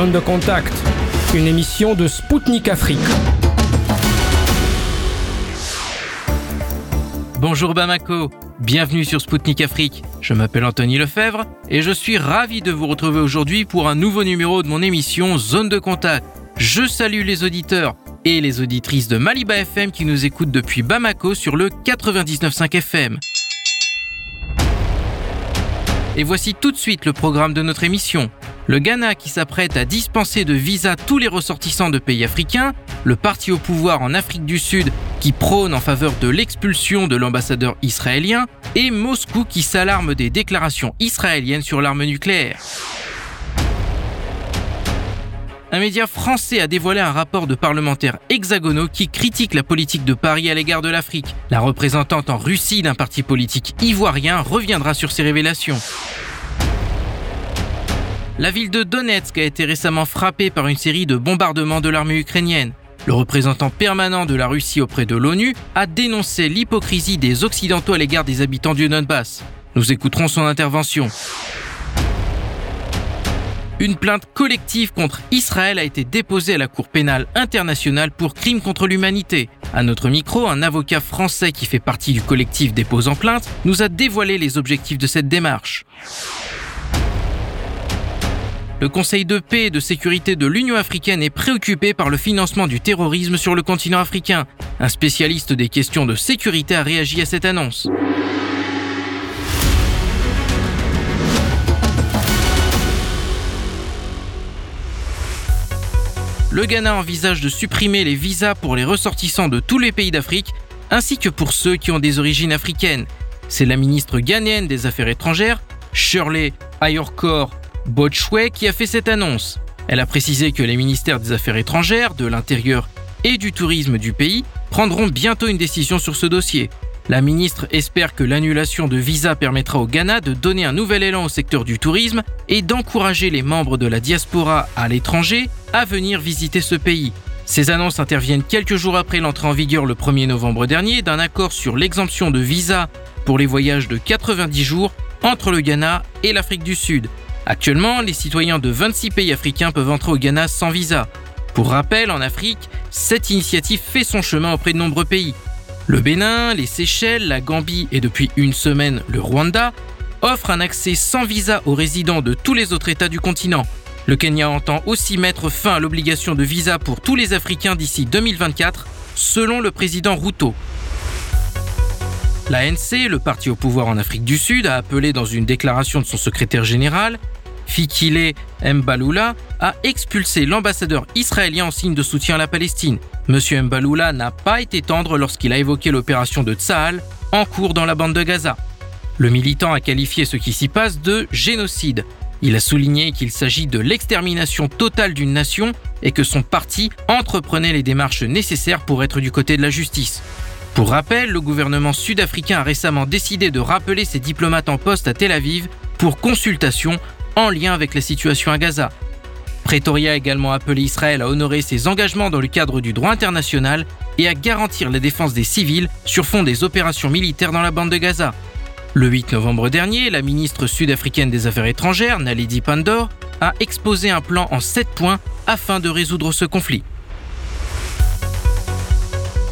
Zone de contact, une émission de Spoutnik Afrique. Bonjour Bamako, bienvenue sur Spoutnik Afrique. Je m'appelle Anthony Lefebvre et je suis ravi de vous retrouver aujourd'hui pour un nouveau numéro de mon émission Zone de contact. Je salue les auditeurs et les auditrices de Maliba FM qui nous écoutent depuis Bamako sur le 99.5 FM. Et voici tout de suite le programme de notre émission. Le Ghana qui s'apprête à dispenser de visa tous les ressortissants de pays africains, le parti au pouvoir en Afrique du Sud qui prône en faveur de l'expulsion de l'ambassadeur israélien, et Moscou qui s'alarme des déclarations israéliennes sur l'arme nucléaire. Un média français a dévoilé un rapport de parlementaires hexagonaux qui critique la politique de Paris à l'égard de l'Afrique. La représentante en Russie d'un parti politique ivoirien reviendra sur ces révélations. La ville de Donetsk a été récemment frappée par une série de bombardements de l'armée ukrainienne. Le représentant permanent de la Russie auprès de l'ONU a dénoncé l'hypocrisie des Occidentaux à l'égard des habitants du Donbass. Nous écouterons son intervention. Une plainte collective contre Israël a été déposée à la Cour pénale internationale pour crimes contre l'humanité. À notre micro, un avocat français qui fait partie du collectif déposant plainte nous a dévoilé les objectifs de cette démarche. Le Conseil de paix et de sécurité de l'Union africaine est préoccupé par le financement du terrorisme sur le continent africain. Un spécialiste des questions de sécurité a réagi à cette annonce. le Ghana envisage de supprimer les visas pour les ressortissants de tous les pays d'Afrique, ainsi que pour ceux qui ont des origines africaines. C'est la ministre ghanéenne des Affaires étrangères, Shirley Ayorkor Botchwe, qui a fait cette annonce. Elle a précisé que les ministères des Affaires étrangères, de l'Intérieur et du Tourisme du pays prendront bientôt une décision sur ce dossier. La ministre espère que l'annulation de visas permettra au Ghana de donner un nouvel élan au secteur du tourisme et d'encourager les membres de la diaspora à l'étranger à venir visiter ce pays. Ces annonces interviennent quelques jours après l'entrée en vigueur le 1er novembre dernier d'un accord sur l'exemption de visa pour les voyages de 90 jours entre le Ghana et l'Afrique du Sud. Actuellement, les citoyens de 26 pays africains peuvent entrer au Ghana sans visa. Pour rappel, en Afrique, cette initiative fait son chemin auprès de nombreux pays. Le Bénin, les Seychelles, la Gambie et depuis une semaine le Rwanda offrent un accès sans visa aux résidents de tous les autres États du continent. Le Kenya entend aussi mettre fin à l'obligation de visa pour tous les Africains d'ici 2024, selon le président Ruto. L'ANC, le parti au pouvoir en Afrique du Sud, a appelé dans une déclaration de son secrétaire général, Fikile Mbaloula, à expulser l'ambassadeur israélien en signe de soutien à la Palestine. Monsieur Mbaloula n'a pas été tendre lorsqu'il a évoqué l'opération de Tsahal en cours dans la bande de Gaza. Le militant a qualifié ce qui s'y passe de génocide. Il a souligné qu'il s'agit de l'extermination totale d'une nation et que son parti entreprenait les démarches nécessaires pour être du côté de la justice. Pour rappel, le gouvernement sud-africain a récemment décidé de rappeler ses diplomates en poste à Tel Aviv pour consultation en lien avec la situation à Gaza. Pretoria a également appelé Israël à honorer ses engagements dans le cadre du droit international et à garantir la défense des civils sur fond des opérations militaires dans la bande de Gaza. Le 8 novembre dernier, la ministre sud-africaine des Affaires étrangères, Naledi Pandor, a exposé un plan en 7 points afin de résoudre ce conflit.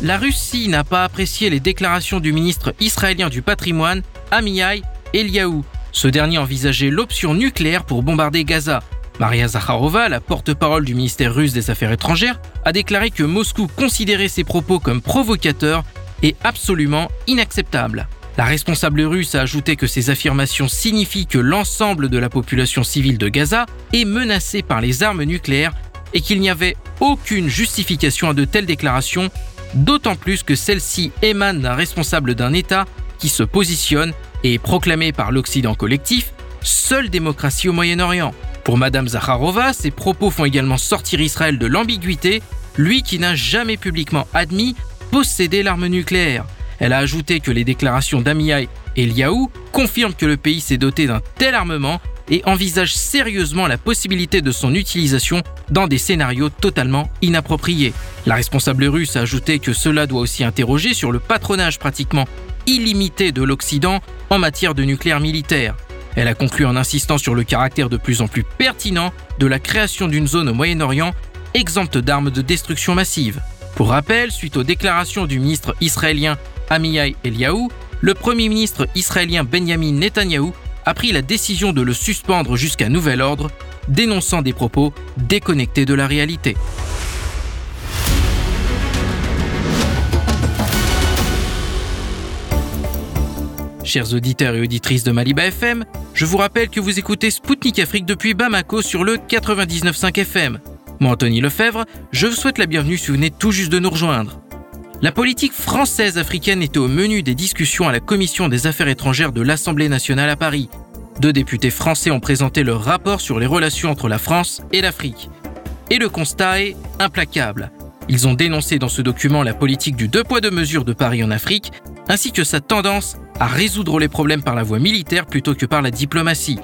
La Russie n'a pas apprécié les déclarations du ministre israélien du patrimoine, Amiyai Eliaou. Ce dernier envisageait l'option nucléaire pour bombarder Gaza. Maria Zakharova, la porte-parole du ministère russe des Affaires étrangères, a déclaré que Moscou considérait ses propos comme provocateurs et absolument inacceptables. La responsable russe a ajouté que ces affirmations signifient que l'ensemble de la population civile de Gaza est menacée par les armes nucléaires et qu'il n'y avait aucune justification à de telles déclarations, d'autant plus que celles-ci émanent d'un responsable d'un État qui se positionne et est proclamé par l'Occident collectif seule démocratie au Moyen-Orient. Pour Madame Zakharova, ces propos font également sortir Israël de l'ambiguïté, lui qui n'a jamais publiquement admis posséder l'arme nucléaire. Elle a ajouté que les déclarations d'Amiyai et Liaou confirment que le pays s'est doté d'un tel armement et envisage sérieusement la possibilité de son utilisation dans des scénarios totalement inappropriés. La responsable russe a ajouté que cela doit aussi interroger sur le patronage pratiquement illimité de l'Occident en matière de nucléaire militaire. Elle a conclu en insistant sur le caractère de plus en plus pertinent de la création d'une zone au Moyen-Orient exempte d'armes de destruction massive. Pour rappel, suite aux déclarations du ministre israélien Amiyai Eliaou, le premier ministre israélien Benjamin Netanyahou a pris la décision de le suspendre jusqu'à nouvel ordre, dénonçant des propos déconnectés de la réalité. Chers auditeurs et auditrices de Maliba FM, je vous rappelle que vous écoutez Spoutnik Afrique depuis Bamako sur le 99.5 FM. Moi, Anthony Lefebvre, je vous souhaite la bienvenue si vous venez tout juste de nous rejoindre. La politique française africaine était au menu des discussions à la Commission des Affaires étrangères de l'Assemblée nationale à Paris. Deux députés français ont présenté leur rapport sur les relations entre la France et l'Afrique. Et le constat est implacable. Ils ont dénoncé dans ce document la politique du deux poids deux mesures de Paris en Afrique, ainsi que sa tendance à résoudre les problèmes par la voie militaire plutôt que par la diplomatie.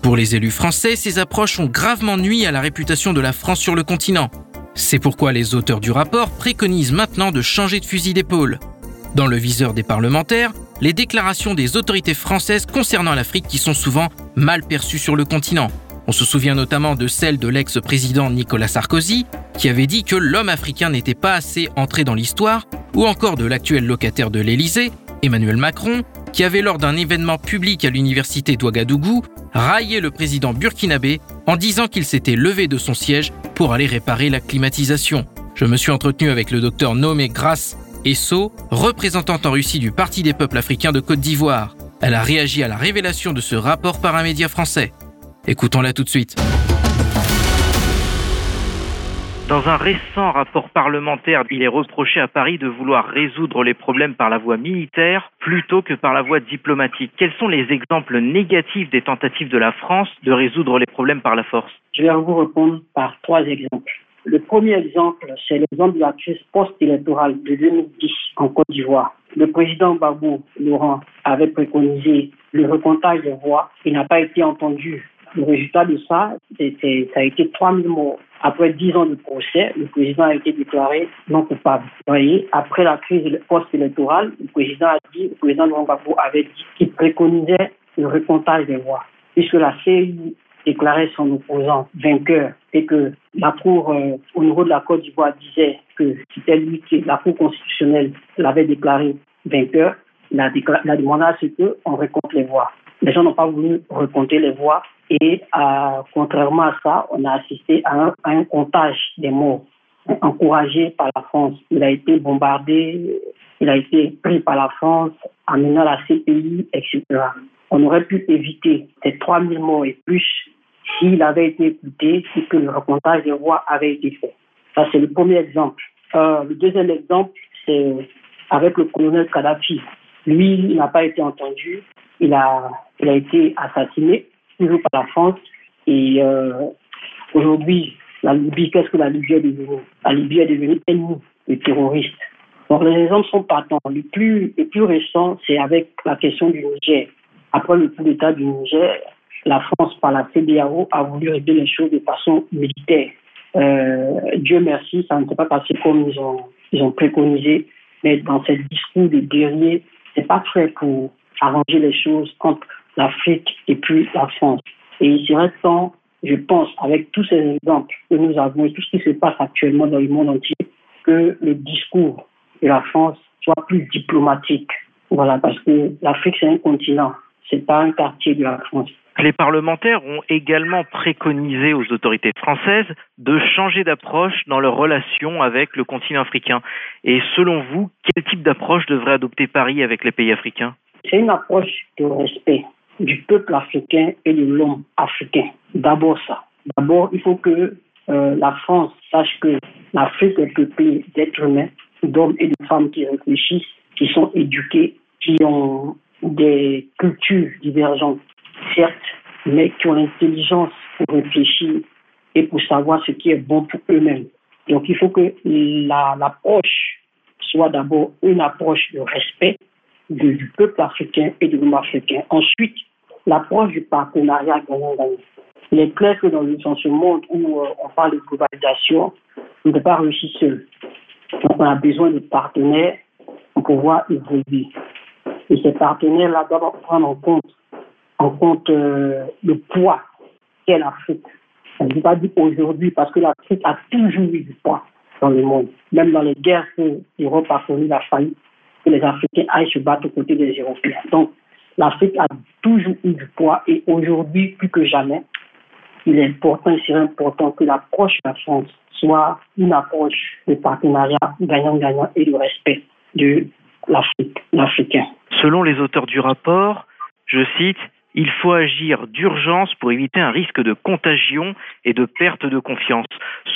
Pour les élus français, ces approches ont gravement nui à la réputation de la France sur le continent. C'est pourquoi les auteurs du rapport préconisent maintenant de changer de fusil d'épaule. Dans le viseur des parlementaires, les déclarations des autorités françaises concernant l'Afrique qui sont souvent mal perçues sur le continent. On se souvient notamment de celle de l'ex-président Nicolas Sarkozy, qui avait dit que l'homme africain n'était pas assez entré dans l'histoire, ou encore de l'actuel locataire de l'Élysée, Emmanuel Macron, qui avait lors d'un événement public à l'université d'Ouagadougou raillé le président burkinabé en disant qu'il s'était levé de son siège pour aller réparer la climatisation. Je me suis entretenu avec le docteur nommé Grace Esso, représentante en Russie du Parti des peuples africains de Côte d'Ivoire. Elle a réagi à la révélation de ce rapport par un média français. Écoutons-la tout de suite. Dans un récent rapport parlementaire, il est reproché à Paris de vouloir résoudre les problèmes par la voie militaire plutôt que par la voie diplomatique. Quels sont les exemples négatifs des tentatives de la France de résoudre les problèmes par la force? Je vais vous répondre par trois exemples. Le premier exemple, c'est l'exemple de la crise post-électorale de 2010 en Côte d'Ivoire. Le président Babou Laurent avait préconisé le recomptage des voix. Il n'a pas été entendu. Le résultat de ça, ça a été 3000 morts. Après dix ans de procès, le président a été déclaré non coupable. Vous voyez, après la crise post-électorale, le président a dit, le président avait dit qu'il préconisait le recomptage des voix. Puisque la CEI déclarait son opposant vainqueur et que la Cour, euh, au niveau de la Côte d'Ivoire, disait que c'était lui qui, la Cour constitutionnelle l'avait déclaré vainqueur, il a, il a demandé à ce qu'on recompte les voix. Les gens n'ont pas voulu recompter les voix et euh, contrairement à ça, on a assisté à un, comptage des morts encouragé par la France. Il a été bombardé, il a été pris par la France, amenant la CPI, etc. On aurait pu éviter ces 3000 morts et plus s'il avait été écouté et que le recomptage des voix avait été fait. Ça, c'est le premier exemple. Euh, le deuxième exemple, c'est avec le colonel Kadhafi. Lui, il n'a pas été entendu. Il a, il a été assassiné toujours par la France. Et euh, aujourd'hui, la Libye, qu'est-ce que la Libye est devenue? La Libye est devenue ennemie des terroristes. Donc les exemples sont partants. Le plus, le plus récent, c'est avec la question du Niger. Après le coup d'État du Niger, la France, par la CDAO, a voulu régler les choses de façon militaire. Euh, Dieu merci, ça ne s'est pas passé comme ils ont, ils ont préconisé, mais dans ce discours de guerrier, c'est pas très pour arranger les choses entre l'Afrique et puis la France. Et il serait temps, je pense, avec tous ces exemples que nous avons et tout ce qui se passe actuellement dans le monde entier, que le discours de la France soit plus diplomatique. Voilà, parce que l'Afrique, c'est un continent, c'est pas un quartier de la France. Les parlementaires ont également préconisé aux autorités françaises de changer d'approche dans leurs relations avec le continent africain. Et selon vous, quel type d'approche devrait adopter Paris avec les pays africains? C'est une approche de respect du peuple africain et de l'homme africain. D'abord ça. D'abord, il faut que euh, la France sache que l'Afrique est peuplée d'êtres humains, d'hommes et de femmes qui réfléchissent, qui sont éduqués, qui ont des cultures divergentes, certes, mais qui ont l'intelligence pour réfléchir et pour savoir ce qui est bon pour eux-mêmes. Donc il faut que l'approche soit d'abord une approche de respect du peuple africain et de l'homme africain. Ensuite, l'approche du partenariat gagnant-gagnant. Il est clair que dans, ce monde où euh, on parle de globalisation, on ne peut pas réussir seul. Donc on a besoin de partenaires pour pouvoir évoluer. Et ces partenaires-là doivent prendre en compte en compte euh, le poids qu'est l'Afrique. Je ne dis pas dire aujourd'hui parce que l'Afrique a toujours eu du poids dans le monde. Même dans les guerres que l'Europe a connu la faillite, que les Africains aillent se battre aux côtés des Européens. Donc, l'Afrique a toujours eu du poids et aujourd'hui, plus que jamais, il est important, il serait important que l'approche de la France soit une approche de partenariat gagnant-gagnant et de respect de l'Afrique, l'Africain. Selon les auteurs du rapport, je cite, il faut agir d'urgence pour éviter un risque de contagion et de perte de confiance.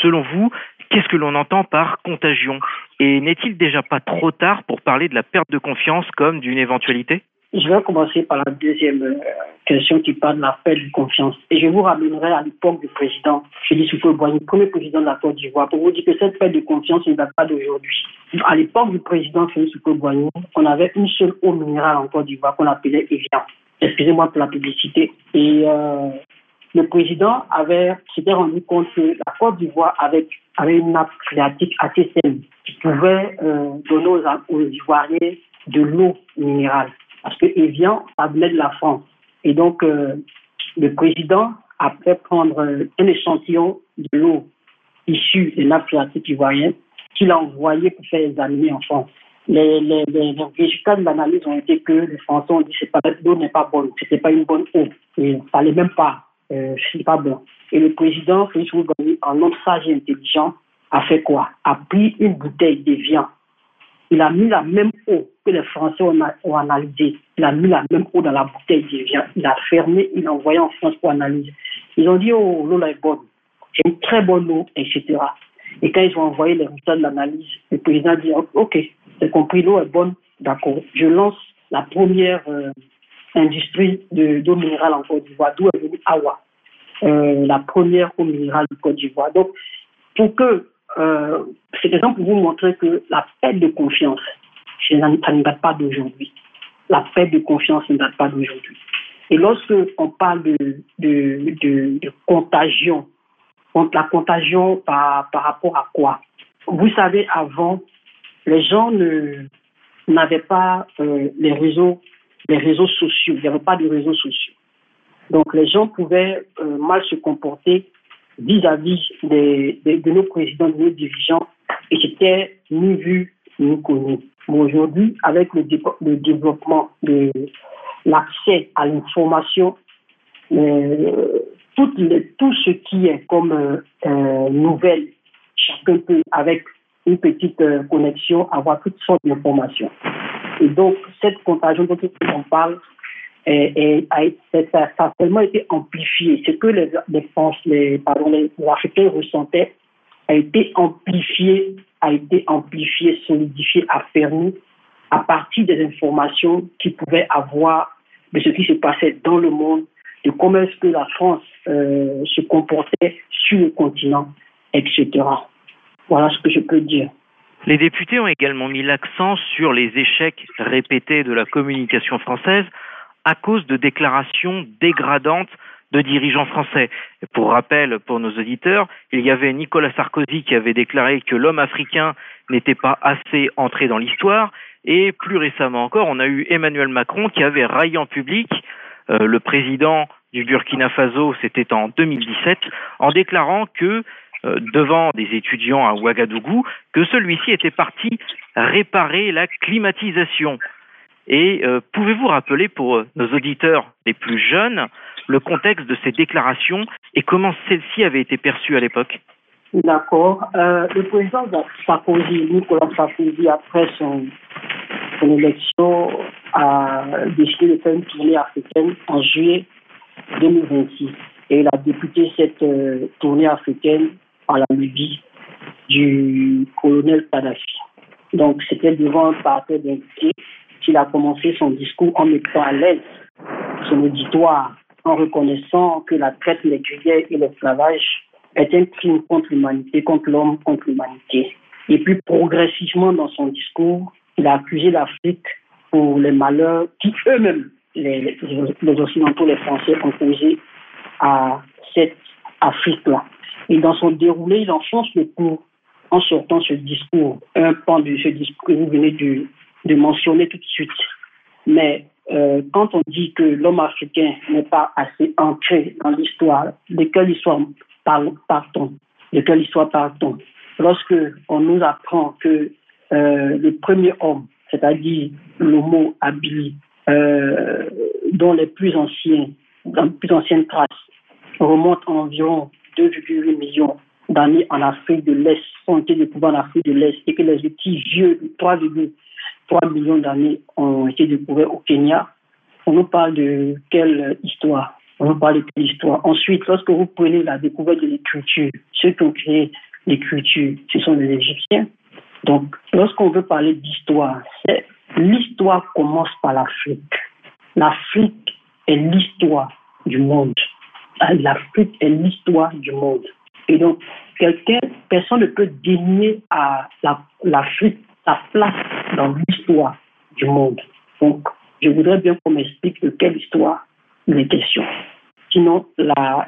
Selon vous, qu'est-ce que l'on entend par contagion? Et n'est-il déjà pas trop tard pour parler de la perte de confiance comme d'une éventualité? Je vais commencer par la deuxième euh, question qui parle de la paix de confiance. Et je vous ramènerai à l'époque du président Félix Houphouët-Boigny, premier président de la Côte d'Ivoire, pour vous dire que cette paix de confiance ne date pas d'aujourd'hui. À l'époque du président Félix Houphouët-Boigny, on avait une seule eau minérale en Côte d'Ivoire qu'on appelait Evian. Excusez-moi pour la publicité. Et euh, le président avait s'était rendu compte que la Côte d'Ivoire avait, une nappe phréatique assez saine qui pouvait euh, donner aux Ivoiriens de l'eau minérale parce que Evian, ça venait de la France. Et donc, euh, le président a fait prendre un échantillon de l'eau issue des nappes phréatiques ivoiriennes qu'il a envoyé pour faire examiner en France. Les, les, les, résultats de l'analyse ont été que les Français ont dit que l'eau n'est pas bonne, c'était pas une bonne eau, et ça fallait même pas, euh, c'est pas bon. Et le président Félix Houphouët en homme sage et intelligent, a fait quoi? A pris une bouteille d'Evian il a mis la même que les Français ont, ont analysé. Il a mis la même eau dans la bouteille d'Evian. Il a fermé, il a envoyé en France pour analyser. Ils ont dit, oh, l'eau là est bonne. C'est une très bonne eau, etc. Et quand ils ont envoyé les résultats de l'analyse, le président a dit, OK, j'ai compris, l'eau est bonne, d'accord. Je lance la première euh, industrie d'eau minérale en Côte d'Ivoire, d'où est venue Awa, euh, la première eau minérale de Côte d'Ivoire. Donc, pour que euh, c'est exemple pour vous montrer que la perte de confiance, ça ne date pas d'aujourd'hui. La perte de confiance ne date pas d'aujourd'hui. Et lorsque on parle de, de, de, contagion, la contagion par, par rapport à quoi? Vous savez, avant, les gens n'avaient pas euh, les réseaux les réseaux sociaux. Il n'y avait pas de réseaux sociaux. Donc les gens pouvaient euh, mal se comporter vis-à-vis de nos présidents, de nos dirigeants, et c'était ni vu ni connu. Aujourd'hui, avec le, développement de l'accès à l'information, euh, tout, ce qui est comme euh, euh, nouvelle, chacun peut, avec une petite connexion, avoir toutes sortes d'informations. Et donc, cette contagion dont on parle, et, ça, a tellement été amplifié. Ce que les, les, les, pardon, les Africains ressentaient a été amplifié, a été amplifié, solidifié, affermi à partir des informations qu'ils pouvaient avoir de ce qui se passait dans le monde, de comment est-ce que la France euh, se comportait sur le continent, etc. Voilà ce que je peux dire. Les députés ont également mis l'accent sur les échecs répétés de la communication française à cause de déclarations dégradantes de dirigeants français. Pour rappel, pour nos auditeurs, il y avait Nicolas Sarkozy qui avait déclaré que l'homme africain n'était pas assez entré dans l'histoire, et plus récemment encore, on a eu Emmanuel Macron qui avait raillé en public euh, le président du Burkina Faso, c'était en 2017, en déclarant que euh, devant des étudiants à Ouagadougou, que celui-ci était parti réparer la climatisation. Et euh, pouvez-vous rappeler pour nos auditeurs les plus jeunes le contexte de ces déclarations et comment celles-ci avaient été perçues à l'époque D'accord. Euh, le président Sarkozy, Nicolas Sarkozy, après son, élection, a décidé de faire une tournée africaine en juillet 2026. Et il a député cette euh, tournée africaine à la Libye du colonel Kadhafi. Donc, c'était devant un parterre d'invités qu'il a commencé son discours en mettant à l'aise son auditoire, en reconnaissant que la traite négrière et l'esclavage est un crime contre l'humanité, contre l'homme, contre l'humanité. Et puis progressivement dans son discours, il a accusé l'Afrique pour les malheurs qui eux-mêmes, les, Occidentaux, les Français, ont causé à cette Afrique-là. Et dans son déroulé, il enfonce le coup en sortant ce discours, un pan de ce discours que vous venez de, de mentionner tout de suite. Mais euh, quand on dit que l'homme africain n'est pas assez ancré dans l'histoire, de quelle histoire part-on De quelle histoire part-on Lorsque on nous apprend que euh, le premier homme, c'est-à-dire l'homo habili, euh, dont les plus anciens, les plus anciennes traces remontent à environ 2,8 millions d'années en Afrique de l'Est, sont été découverts en Afrique de l'Est, et que les outils vieux, 3,8 3 millions d'années ont été découverts au Kenya. On nous parle de quelle histoire? On nous parle de quelle histoire? Ensuite, lorsque vous prenez la découverte de l'écriture, ceux qui ont créé l'écriture, ce sont les Égyptiens. Donc, lorsqu'on veut parler d'histoire, c'est l'histoire commence par l'Afrique. L'Afrique est l'histoire du monde. L'Afrique est l'histoire du monde. Et donc, quelqu'un, personne ne peut dénier à l'Afrique sa place dans l'histoire du monde. Donc, je voudrais bien qu'on m'explique de quelle histoire il est question. Sinon,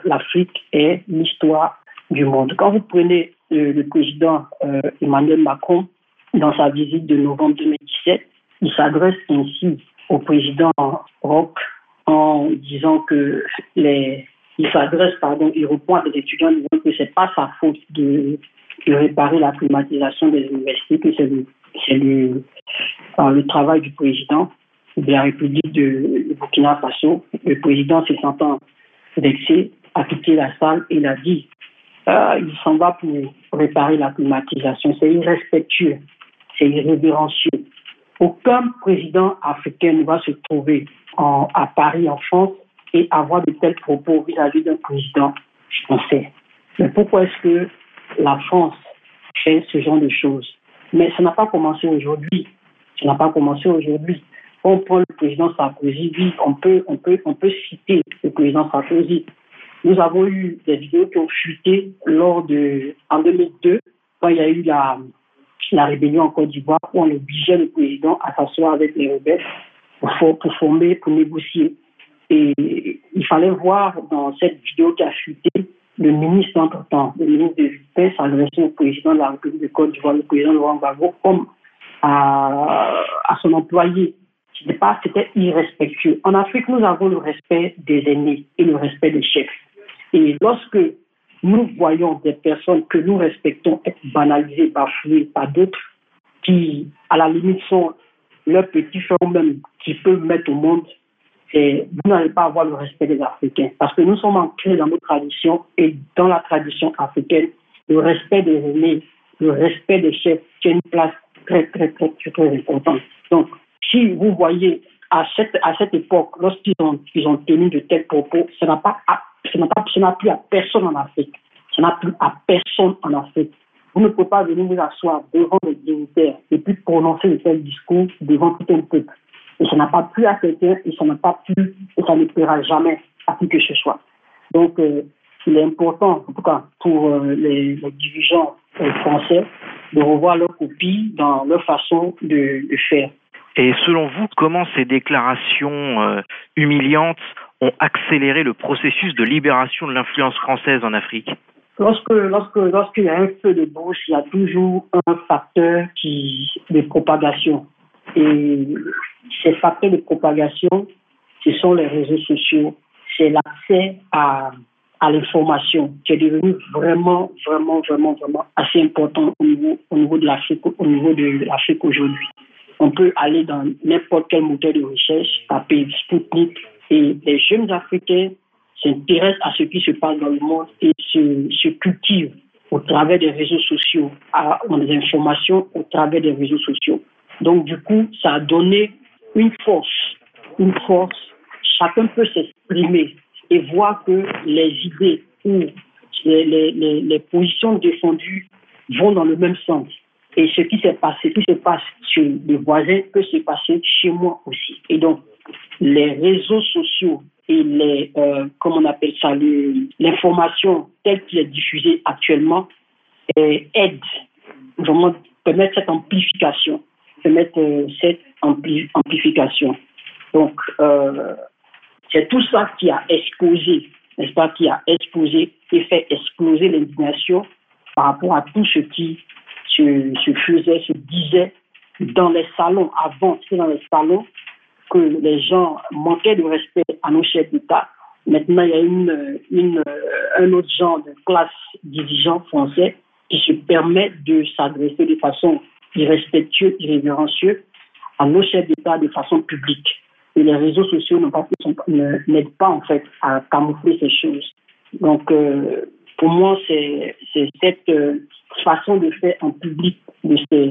l'Afrique est l'histoire du monde. Quand vous prenez euh, le président euh, Emmanuel Macron, dans sa visite de novembre 2017, il s'adresse ainsi au président Rock en disant que les, il s'adresse, pardon, il répond à des étudiants en disant que c'est pas sa faute de, de, réparer la climatisation des universités, que c'est le, le, le travail du président de la République de, Burkina Faso. Le président se sentant vexé a quitté la salle et il a dit euh, il s'en va pour réparer la climatisation. C'est irrespectueux, c'est irrévérencieux. Aucun président africain ne va se trouver à Paris, en France, et avoir de tels propos vis-à-vis d'un président français. Mais pourquoi est-ce que la France fait ce genre de choses? Mais ça n'a pas commencé aujourd'hui. Ça n'a pas commencé aujourd'hui. On prend le président Sarkozy, on peut, on peut, on peut citer le président Sarkozy. Nous avons eu des vidéos qui ont chuté lors de, en 2002, quand il y a eu la, la rébellion en Côte d'Ivoire, où on obligeait le président à s'asseoir avec les rebelles pour, pour former, pour négocier. Et il fallait voir dans cette vidéo qui a chuté le ministre entre-temps, le ministre de Paix s'adresser au président de la République de Côte d'Ivoire, le président Laurent Gbagbo, comme à, son employé. C'était irrespectueux. En Afrique, nous avons le respect des aînés et le respect des chefs. Et lorsque nous voyons des personnes que nous respectons être banalisées, bafouées par d'autres qui, à la limite, sont leurs petits frères même qui peuvent mettre au monde, vous n'allez pas avoir le respect des Africains. Parce que nous sommes ancrés dans nos traditions et dans la tradition africaine, le respect des aînés, le respect des chefs tient une place très, très, très, très, importante. Donc, si vous voyez à cette, à cette époque, lorsqu'ils ont, ils ont tenu de tels propos, ça n'a pas, n'a plus à personne en Afrique. Ça n'a plus à personne en Afrique. Vous ne pouvez pas venir vous asseoir devant les dignitaires et puis prononcer de tels discours devant tout un peuple. Et ça n'a pas plu à quelqu'un et ça n'a pas plu et ça ne plaira jamais à qui que ce soit. Donc, euh, il est important, en tout cas pour euh, les, les, dirigeants euh, français, de revoir leur copie dans leur façon de, de faire. Et selon vous, comment ces déclarations humiliantes ont accéléré le processus de libération de l'influence française en Afrique? Lorsque, lorsque, lorsqu'il y a un feu de brousse, il y a toujours un facteur qui, de propagation. Et ces facteurs de propagation, ce sont les réseaux sociaux, c'est l'accès à, l'information qui est devenu vraiment, vraiment, vraiment, vraiment assez important au niveau, au niveau de l'Afrique, aujourd'hui. On peut aller dans n'importe quel moteur de recherche, taper Sputnik, et les jeunes Africains s'intéressent à ce qui se passe dans le monde et se, cultivent au travers des réseaux sociaux, à, des informations au travers des réseaux sociaux. Donc, du coup, ça a donné une force, une force. Chacun peut s'exprimer et voir que les idées ou les, positions défendues vont dans le même sens. Et ce qui s'est passé, qui se passe chez les voisins peut se passer chez moi aussi. Et donc, les réseaux sociaux et les, euh, comment on appelle ça, l'information telle qu'elle est diffusée actuellement euh, aide vraiment permettre cette amplification mettre euh, cette amplification. Donc, euh, c'est tout ça qui a explosé, n'est-ce pas, qui a explosé et fait exploser l'indignation par rapport à tout ce qui se, faisait, se disait dans les salons. Avant, c'était dans les salons que les gens manquaient de respect à nos chefs d'État. Maintenant, il y a un autre genre de classe dirigeant français qui se permet de s'adresser de façon irrespectueuse, irrévérencieuse à nos chefs d'État de façon publique. Et les réseaux sociaux n'aident pas en fait à camoufler ces choses. Donc, euh, pour moi, c'est cette euh, façon de faire en public de ces,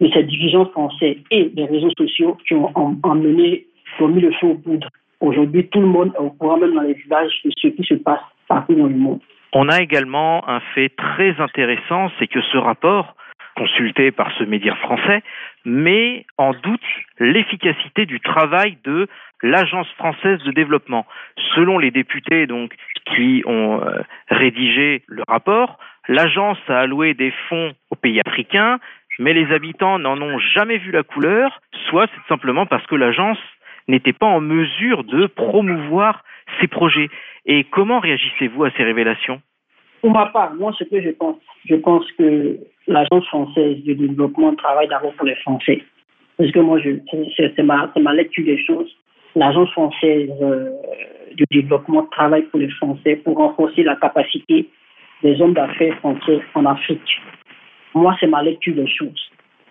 de ces dirigeants français et les réseaux sociaux qui ont emmené, qui ont mis le feu aux poudres. Aujourd'hui, tout le monde est au courant, même dans les villages, de ce qui se passe partout dans le monde. On a également un fait très intéressant, c'est que ce rapport, consulté par ce média français, met en doute l'efficacité du travail de l'Agence française de développement. Selon les députés donc qui ont euh, rédigé le rapport, l'agence a alloué des fonds aux pays africains, mais les habitants n'en ont jamais vu la couleur, soit c'est simplement parce que l'agence n'était pas en mesure de promouvoir ces projets. Et comment réagissez-vous à ces révélations? Pour ma part, moi, ce que je pense, je pense que l'Agence française de développement travaille d'abord pour les Français. Parce que moi, c'est ma, ma, lecture des choses. L'Agence française euh, de développement travaille pour les Français pour renforcer la capacité des hommes d'affaires français en Afrique. Moi, c'est ma lecture des choses.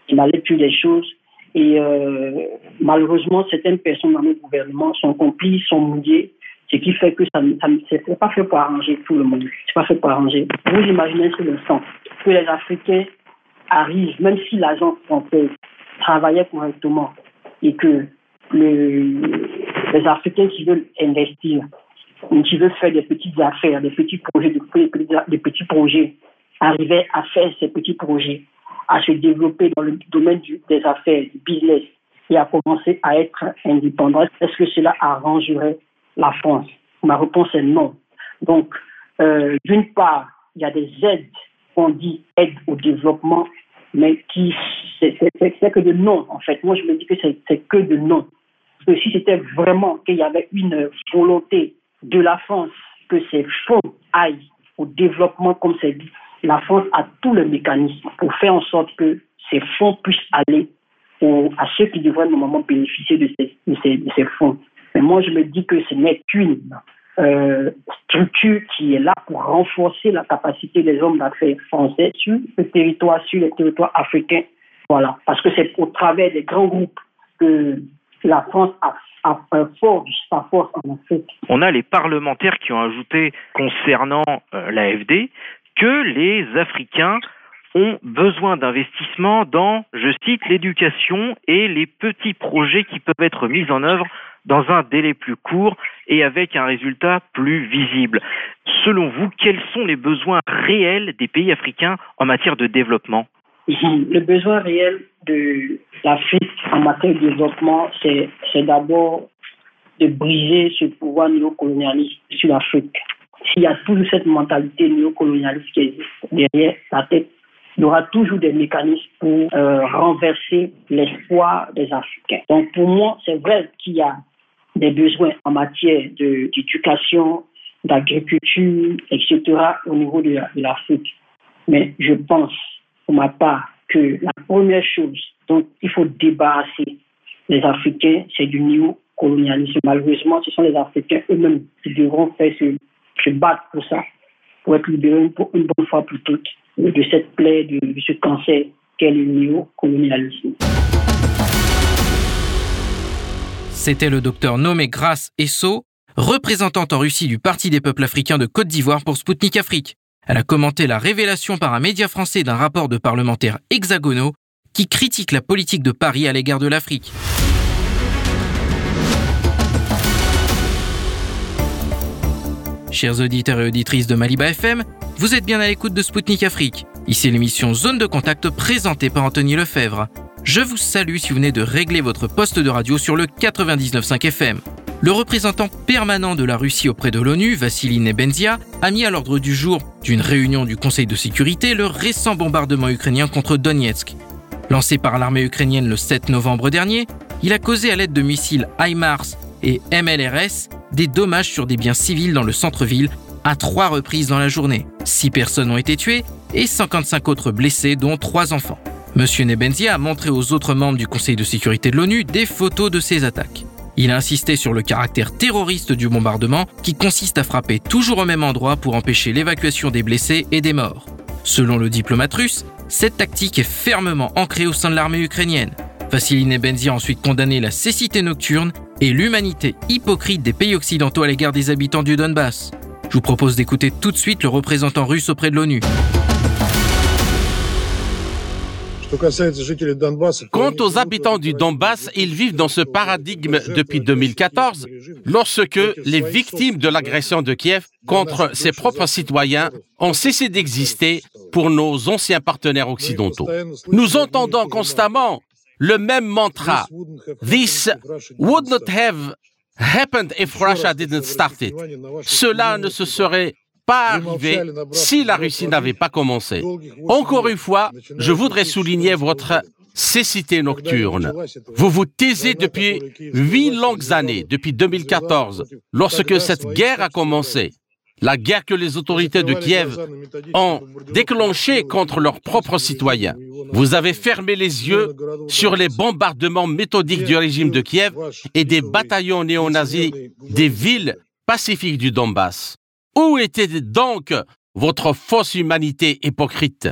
C'est ma lecture des choses. Et euh, malheureusement, certaines personnes dans le gouvernement sont complices, sont mouillées, ce qui fait que ça n'est pas fait pour arranger tout le monde. C'est pas fait pour arranger. Vous imaginez sur l'instant que les Africains arrivent, même si l'agence française travaillait correctement et que les Africains qui veulent investir, qui veulent faire des petites affaires, des petits projets, des petits projets, arrivaient à faire ces petits projets à se développer dans le domaine des affaires, du business et à commencer à être indépendant, est-ce que cela arrangerait la France Ma réponse est non. Donc, euh, d'une part, il y a des aides qu'on dit aide au développement, mais qui c'est que de non, en fait. Moi, je me dis que c'est que de non. Parce que si c'était vraiment qu'il y avait une volonté de la France que ces fonds aillent au développement, comme c'est dit, la France a tous les mécanismes pour faire en sorte que ces fonds puissent aller à ceux qui devraient normalement bénéficier de ces, de ces, fonds. Mais moi, je me dis que ce n'est qu'une euh, structure qui est là pour renforcer la capacité des hommes d'affaires français sur le territoire, sur les territoires africains. Voilà. Parce que c'est au travers des grands groupes que la France a, sa force en Afrique. On a les parlementaires qui ont ajouté concernant euh, l'AFD que les Africains ont besoin d'investissements dans, je cite, l'éducation et les petits projets qui peuvent être mis en œuvre dans un délai plus court et avec un résultat plus visible. Selon vous, quels sont les besoins réels des pays africains en matière de développement? Le besoin réel de l'Afrique en matière de développement, c'est d'abord de briser ce pouvoir néocolonialiste sur l'Afrique s'il y a toujours cette mentalité néocolonialiste qui existe derrière la tête, il y aura toujours des mécanismes pour euh, renverser l'espoir des Africains. Donc pour moi, c'est vrai qu'il y a des besoins en matière d'éducation, d'agriculture, etc. au niveau de l'Afrique. Mais je pense, pour ma part, que la première chose dont il faut débarrasser les Africains, c'est du néocolonialisme. Malheureusement, ce sont les Africains eux-mêmes qui devront faire ce se battre pour ça, pour être libéré une bonne fois pour toutes de cette plaie, de, ce cancer qu'est le néocolonialisme. C'était le docteur nommé Grace Esso, représentante en Russie du Parti des peuples africains de Côte d'Ivoire pour Sputnik Afrique. Elle a commenté la révélation par un média français d'un rapport de parlementaires hexagonaux qui critique la politique de Paris à l'égard de l'Afrique. Chers auditeurs et auditrices de Maliba FM, vous êtes bien à l'écoute de Spoutnik Afrique. Ici l'émission Zone de contact présentée par Anthony Lefebvre. Je vous salue si vous venez de régler votre poste de radio sur le 99.5 FM. Le représentant permanent de la Russie auprès de l'ONU, Vassili Nebenzia, a mis à l'ordre du jour d'une réunion du Conseil de sécurité le récent bombardement ukrainien contre Donetsk. Lancé par l'armée ukrainienne le 7 novembre dernier, il a causé à l'aide de missiles HIMARS et MLRS des dommages sur des biens civils dans le centre-ville à trois reprises dans la journée. Six personnes ont été tuées et 55 autres blessées, dont trois enfants. M. Nebenzia a montré aux autres membres du Conseil de sécurité de l'ONU des photos de ces attaques. Il a insisté sur le caractère terroriste du bombardement qui consiste à frapper toujours au même endroit pour empêcher l'évacuation des blessés et des morts. Selon le diplomate russe, cette tactique est fermement ancrée au sein de l'armée ukrainienne. Vassili Nebenzia a ensuite condamné la cécité nocturne et l'humanité hypocrite des pays occidentaux à l'égard des habitants du Donbass. Je vous propose d'écouter tout de suite le représentant russe auprès de l'ONU. Quant aux habitants du Donbass, ils vivent dans ce paradigme depuis 2014, lorsque les victimes de l'agression de Kiev contre ses propres citoyens ont cessé d'exister pour nos anciens partenaires occidentaux. Nous entendons constamment le même mantra. This would not have happened if Russia didn't start it. Cela ne se serait pas arrivé si la Russie n'avait pas commencé. Encore une fois, je voudrais souligner votre cécité nocturne. Vous vous taisez depuis huit longues années, depuis 2014, lorsque cette guerre a commencé. La guerre que les autorités de Kiev ont déclenchée contre leurs propres citoyens. Vous avez fermé les yeux sur les bombardements méthodiques du régime de Kiev et des bataillons néo-nazis des villes pacifiques du Donbass. Où était donc votre fausse humanité hypocrite?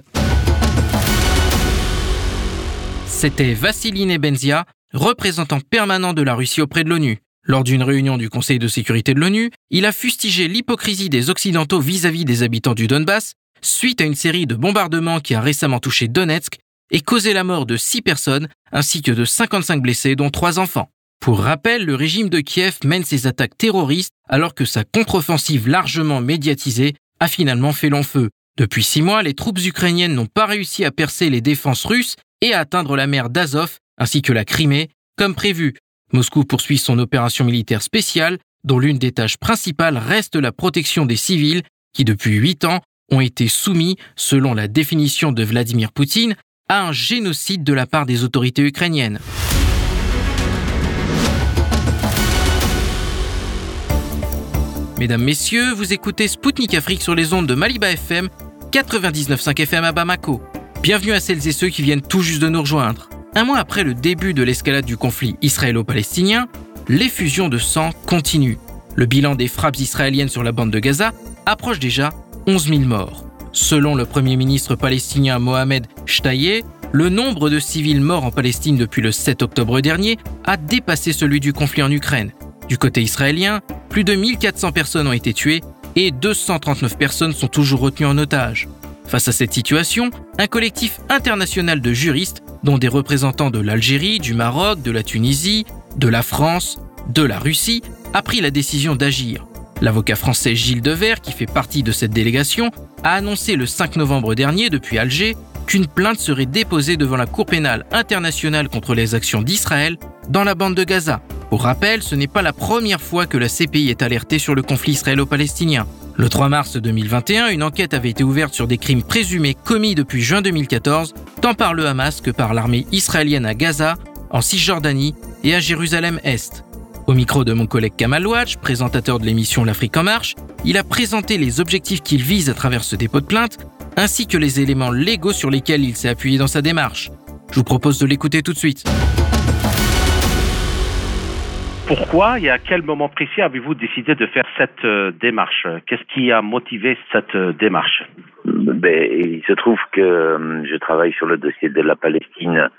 C'était Vassili Nebenzia, représentant permanent de la Russie auprès de l'ONU. Lors d'une réunion du Conseil de sécurité de l'ONU, il a fustigé l'hypocrisie des Occidentaux vis-à-vis des habitants du Donbass suite à une série de bombardements qui a récemment touché Donetsk et causé la mort de six personnes ainsi que de 55 blessés dont trois enfants. Pour rappel, le régime de Kiev mène ses attaques terroristes alors que sa contre-offensive largement médiatisée a finalement fait long feu. Depuis six mois, les troupes ukrainiennes n'ont pas réussi à percer les défenses russes et à atteindre la mer d'Azov ainsi que la Crimée, comme prévu. Moscou poursuit son opération militaire spéciale, dont l'une des tâches principales reste la protection des civils qui, depuis huit ans, ont été soumis, selon la définition de Vladimir Poutine, à un génocide de la part des autorités ukrainiennes. Mesdames, Messieurs, vous écoutez Spoutnik Afrique sur les ondes de Maliba FM, 99.5 FM à Bamako. Bienvenue à celles et ceux qui viennent tout juste de nous rejoindre. Un mois après le début de l'escalade du conflit israélo-palestinien, l'effusion de sang continue. Le bilan des frappes israéliennes sur la bande de Gaza approche déjà 11 000 morts. Selon le Premier ministre palestinien Mohamed Shtaye, le nombre de civils morts en Palestine depuis le 7 octobre dernier a dépassé celui du conflit en Ukraine. Du côté israélien, plus de 1400 personnes ont été tuées et 239 personnes sont toujours retenues en otage. Face à cette situation, un collectif international de juristes, dont des représentants de l'Algérie, du Maroc, de la Tunisie, de la France, de la Russie, a pris la décision d'agir. L'avocat français Gilles Devers, qui fait partie de cette délégation, a annoncé le 5 novembre dernier depuis Alger qu'une plainte serait déposée devant la Cour pénale internationale contre les actions d'Israël dans la bande de Gaza. Pour rappel, ce n'est pas la première fois que la CPI est alertée sur le conflit israélo-palestinien. Le 3 mars 2021, une enquête avait été ouverte sur des crimes présumés commis depuis juin 2014, tant par le Hamas que par l'armée israélienne à Gaza, en Cisjordanie et à Jérusalem-Est. Au micro de mon collègue Kamal Ouadj, présentateur de l'émission L'Afrique en marche, il a présenté les objectifs qu'il vise à travers ce dépôt de plainte, ainsi que les éléments légaux sur lesquels il s'est appuyé dans sa démarche. Je vous propose de l'écouter tout de suite. Pourquoi et à quel moment précis avez-vous décidé de faire cette euh, démarche? Qu'est-ce qui a motivé cette euh, démarche? Ben, Il se trouve que euh, je travaille sur le dossier de la Palestine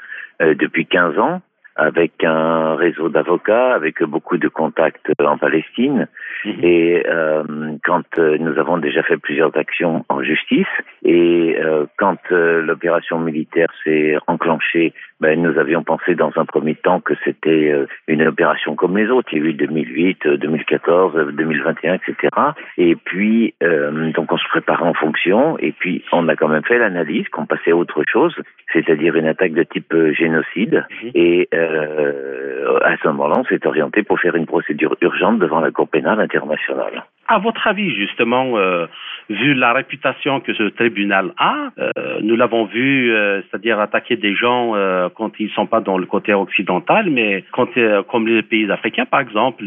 depuis 15 ans avec un réseau d'avocats, avec beaucoup de contacts en Palestine. Mhm. Et euh, quand euh, nous avons déjà fait plusieurs actions en justice, et euh, quand euh, l'opération militaire s'est enclenchée, ben, nous avions pensé dans un premier temps que c'était euh, une opération comme les autres. Il y a eu 2008, 2014, 2021, etc. Et puis, donc on se préparait en fonction, et puis on a quand même fait l'analyse qu'on passait à autre chose, c'est-à-dire une attaque de type génocide. Mhm. Et à ce moment-là, on s'est orienté pour faire une procédure urgente devant la Cour pénale internationale. À votre avis, justement, euh, vu la réputation que ce tribunal a, nous l'avons vu, c'est-à-dire attaquer des gens quand ils sont pas dans le côté occidental, mais quand, comme les pays africains par exemple,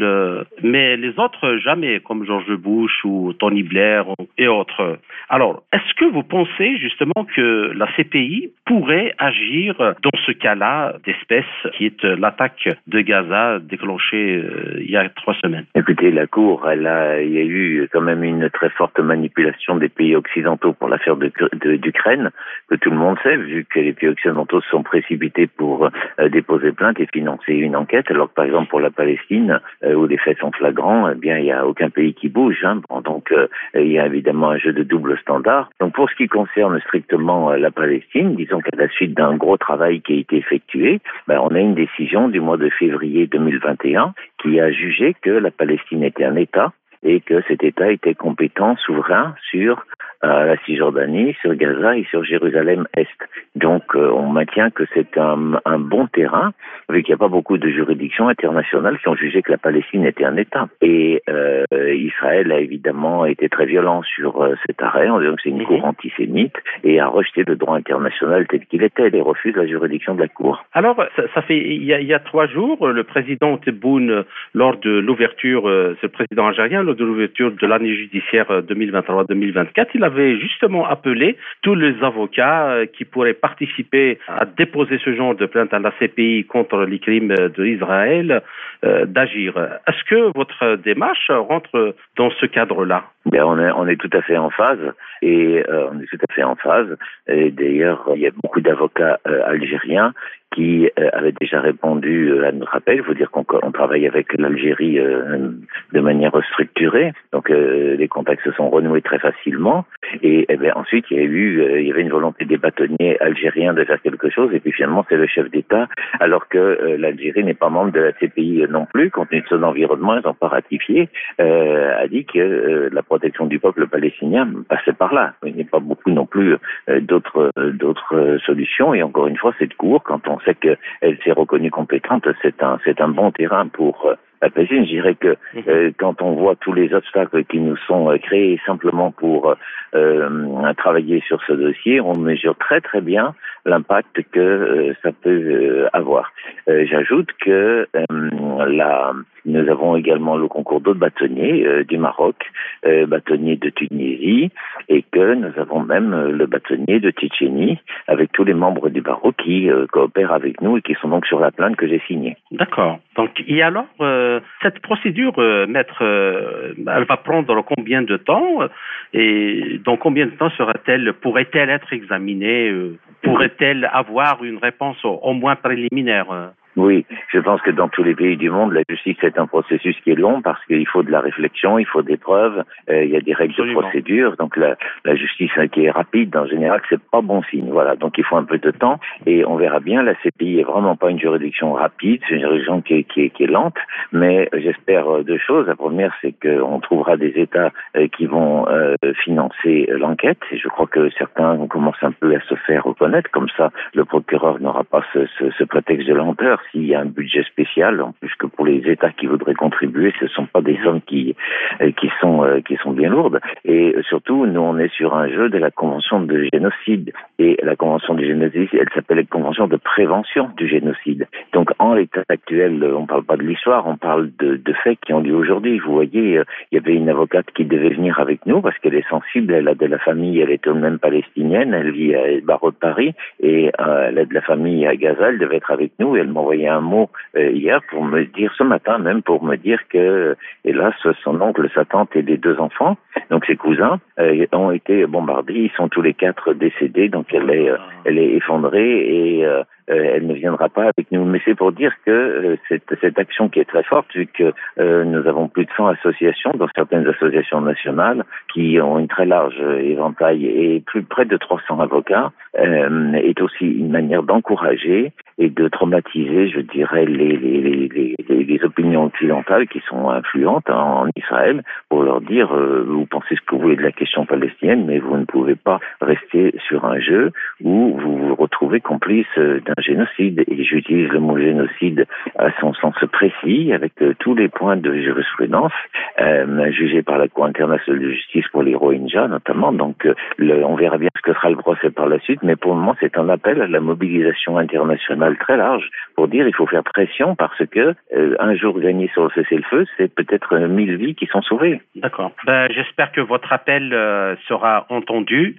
mais les autres jamais, comme George Bush ou Tony Blair et autres. Alors, est-ce que vous pensez justement que la CPI pourrait agir dans ce cas-là d'espèce qui est l'attaque de Gaza déclenchée euh, il y a trois semaines? Écoutez, la Cour, il y a eu quand même une très forte manipulation des pays occidentaux pour l'affaire d'Ukraine, que tout le monde sait, vu que les pays occidentaux sont précipités pour euh, déposer plainte et financer une enquête, alors que par exemple pour la Palestine, euh, où les faits sont flagrants, eh bien il n'y a aucun pays qui bouge. Hein. donc il y a évidemment un jeu de double standard. Donc pour ce qui concerne strictement la Palestine, disons qu'à la suite d'un gros travail qui a été effectué, ben, on a une décision du mois de février 2021 qui a jugé que la Palestine était un État et que cet État était compétent, souverain sur euh, la Cisjordanie, sur Gaza et sur Jérusalem-Est. Donc euh, on maintient que c'est un, un, bon terrain, vu qu'il n'y a pas beaucoup de juridictions internationales qui ont jugé que la Palestine était un État. Et euh, Israël a évidemment été très violent sur euh, cet arrêt, en disant que c'est une mhm. cour antisémite, et a rejeté le droit international tel qu'il était, et refuse la juridiction de la Cour. Alors, ça, ça fait il y, a, il y, a, trois jours, le président Tebboune, lors de l'ouverture, c'est le président algérien, lors de l'ouverture de l'année judiciaire 2023-2024, il avait justement appelé tous les avocats qui pourraient participer à déposer ce genre de plainte à la CPI contre les crimes d'Israël euh, d'agir. Est-ce que votre démarche rentre dans ce cadre-là? Ben, on, est, on est tout à fait en phase et euh, on est tout à fait en phase. Et d'ailleurs, il y a beaucoup d'avocats euh, algériens qui euh, avait déjà répondu euh, à notre appel. Il faut dire qu'on travaille avec l'Algérie euh, de manière structurée, donc les contacts se sont renoués très facilement. Et, eh bien, ensuite, il y avait une volonté des bâtonniers algériens de faire quelque chose, et puis finalement, c'est le chef d'État, alors que l'Algérie n'est pas membre de la CPI non plus, compte tenu de son environnement, ils n'ont pas ratifié, a dit que la protection du peuple palestinien passait par là. Il n'y a pas beaucoup non plus d'autres solutions, et encore une fois, cette cour, quand on sait qu'elle s'est reconnue compétente, c'est un, c'est un bon terrain pour euh, la. Je dirais que mhm. euh, quand on voit tous les obstacles qui nous sont euh, créés simplement pour travailler sur ce dossier, on mesure très très bien l'impact que ça peut avoir. J'ajoute que la nous avons également le concours d'autres bâtonniers euh, du Maroc, euh, bâtonniers de Tunisie, et que nous avons même euh, le bâtonnier de Tchétchénie, avec tous les membres du barreau qui coopèrent avec nous et qui sont donc sur la plainte que j'ai signée. D'accord. Donc, et alors, cette procédure, maître, elle va prendre combien de temps Et dans combien de temps sera-t-elle, pourrait-elle être examinée Pourrait-elle avoir une réponse au moins préliminaire oui, je pense que dans tous les pays du monde, la justice est un processus qui est long parce qu'il faut de la réflexion, il faut des preuves, euh, il y a des règles de procédure. Donc la, la, justice hein, qui est rapide, en général, c'est pas bon signe. Voilà, donc il faut un peu de temps et on verra bien. La CPI est vraiment pas une juridiction rapide, c'est une juridiction qui est, qui est, qui est lente, mais j'espère euh, deux choses. La première, c'est qu'on trouvera des États euh, qui vont financer l'enquête et je crois que certains commencent un peu à se faire reconnaître. Comme ça, le procureur n'aura pas ce, ce, ce prétexte de lenteur s'il y a un budget spécial, en plus que pour les États qui voudraient contribuer, ce ne sont pas des sommes qui euh, qui sont euh, qui sont bien lourdes. Et surtout, nous on est sur un jeu de la convention de génocide. Et la convention du génocide, elle s'appelle la convention de prévention du génocide. Donc en l'état actuel, on ne parle pas de l'histoire, on parle de, faits qui ont lieu aujourd'hui. Vous voyez, euh, il y avait une avocate qui devait venir avec nous parce qu'elle est sensible, elle a de la famille, elle est elle-même palestinienne, elle vit à Barreau de Paris et elle a de la famille à Gaza, elle devait être avec nous et elle m'envoyait envoyé un mot euh, hier pour me dire, ce matin même, pour me dire que, hélas, son oncle, sa tante et les deux enfants, donc ses cousins, euh, ont été bombardés. Ils sont tous les quatre décédés, donc elle est, euh, elle est effondrée et elle ne viendra pas avec nous. Mais c'est pour dire que cette, cette, action qui est très forte, vu que nous avons plus de 100 associations, dans certaines associations nationales, qui ont une très large éventail et plus près de 300 avocats, est aussi une manière d'encourager et de traumatiser, je dirais, les, les, les, les, opinions occidentales qui sont influentes en Israël pour leur dire euh, vous pensez ce que vous voulez de la question palestinienne, mais vous ne pouvez pas rester sur un jeu où vous vous retrouvez complice d'un génocide et j'utilise le mot génocide à son sens précis avec euh, tous les points de jurisprudence euh, jugés par la Cour internationale de justice pour les Rohingyas notamment. Donc le, on verra bien ce que sera le procès par la suite, mais pour le moment c'est un appel à la mobilisation internationale très large pour dire il faut faire pression parce que un jour gagné sur le cessez-le-feu, c'est peut-être mille vies qui sont sauvées. D'accord. Ben, J'espère que votre appel sera entendu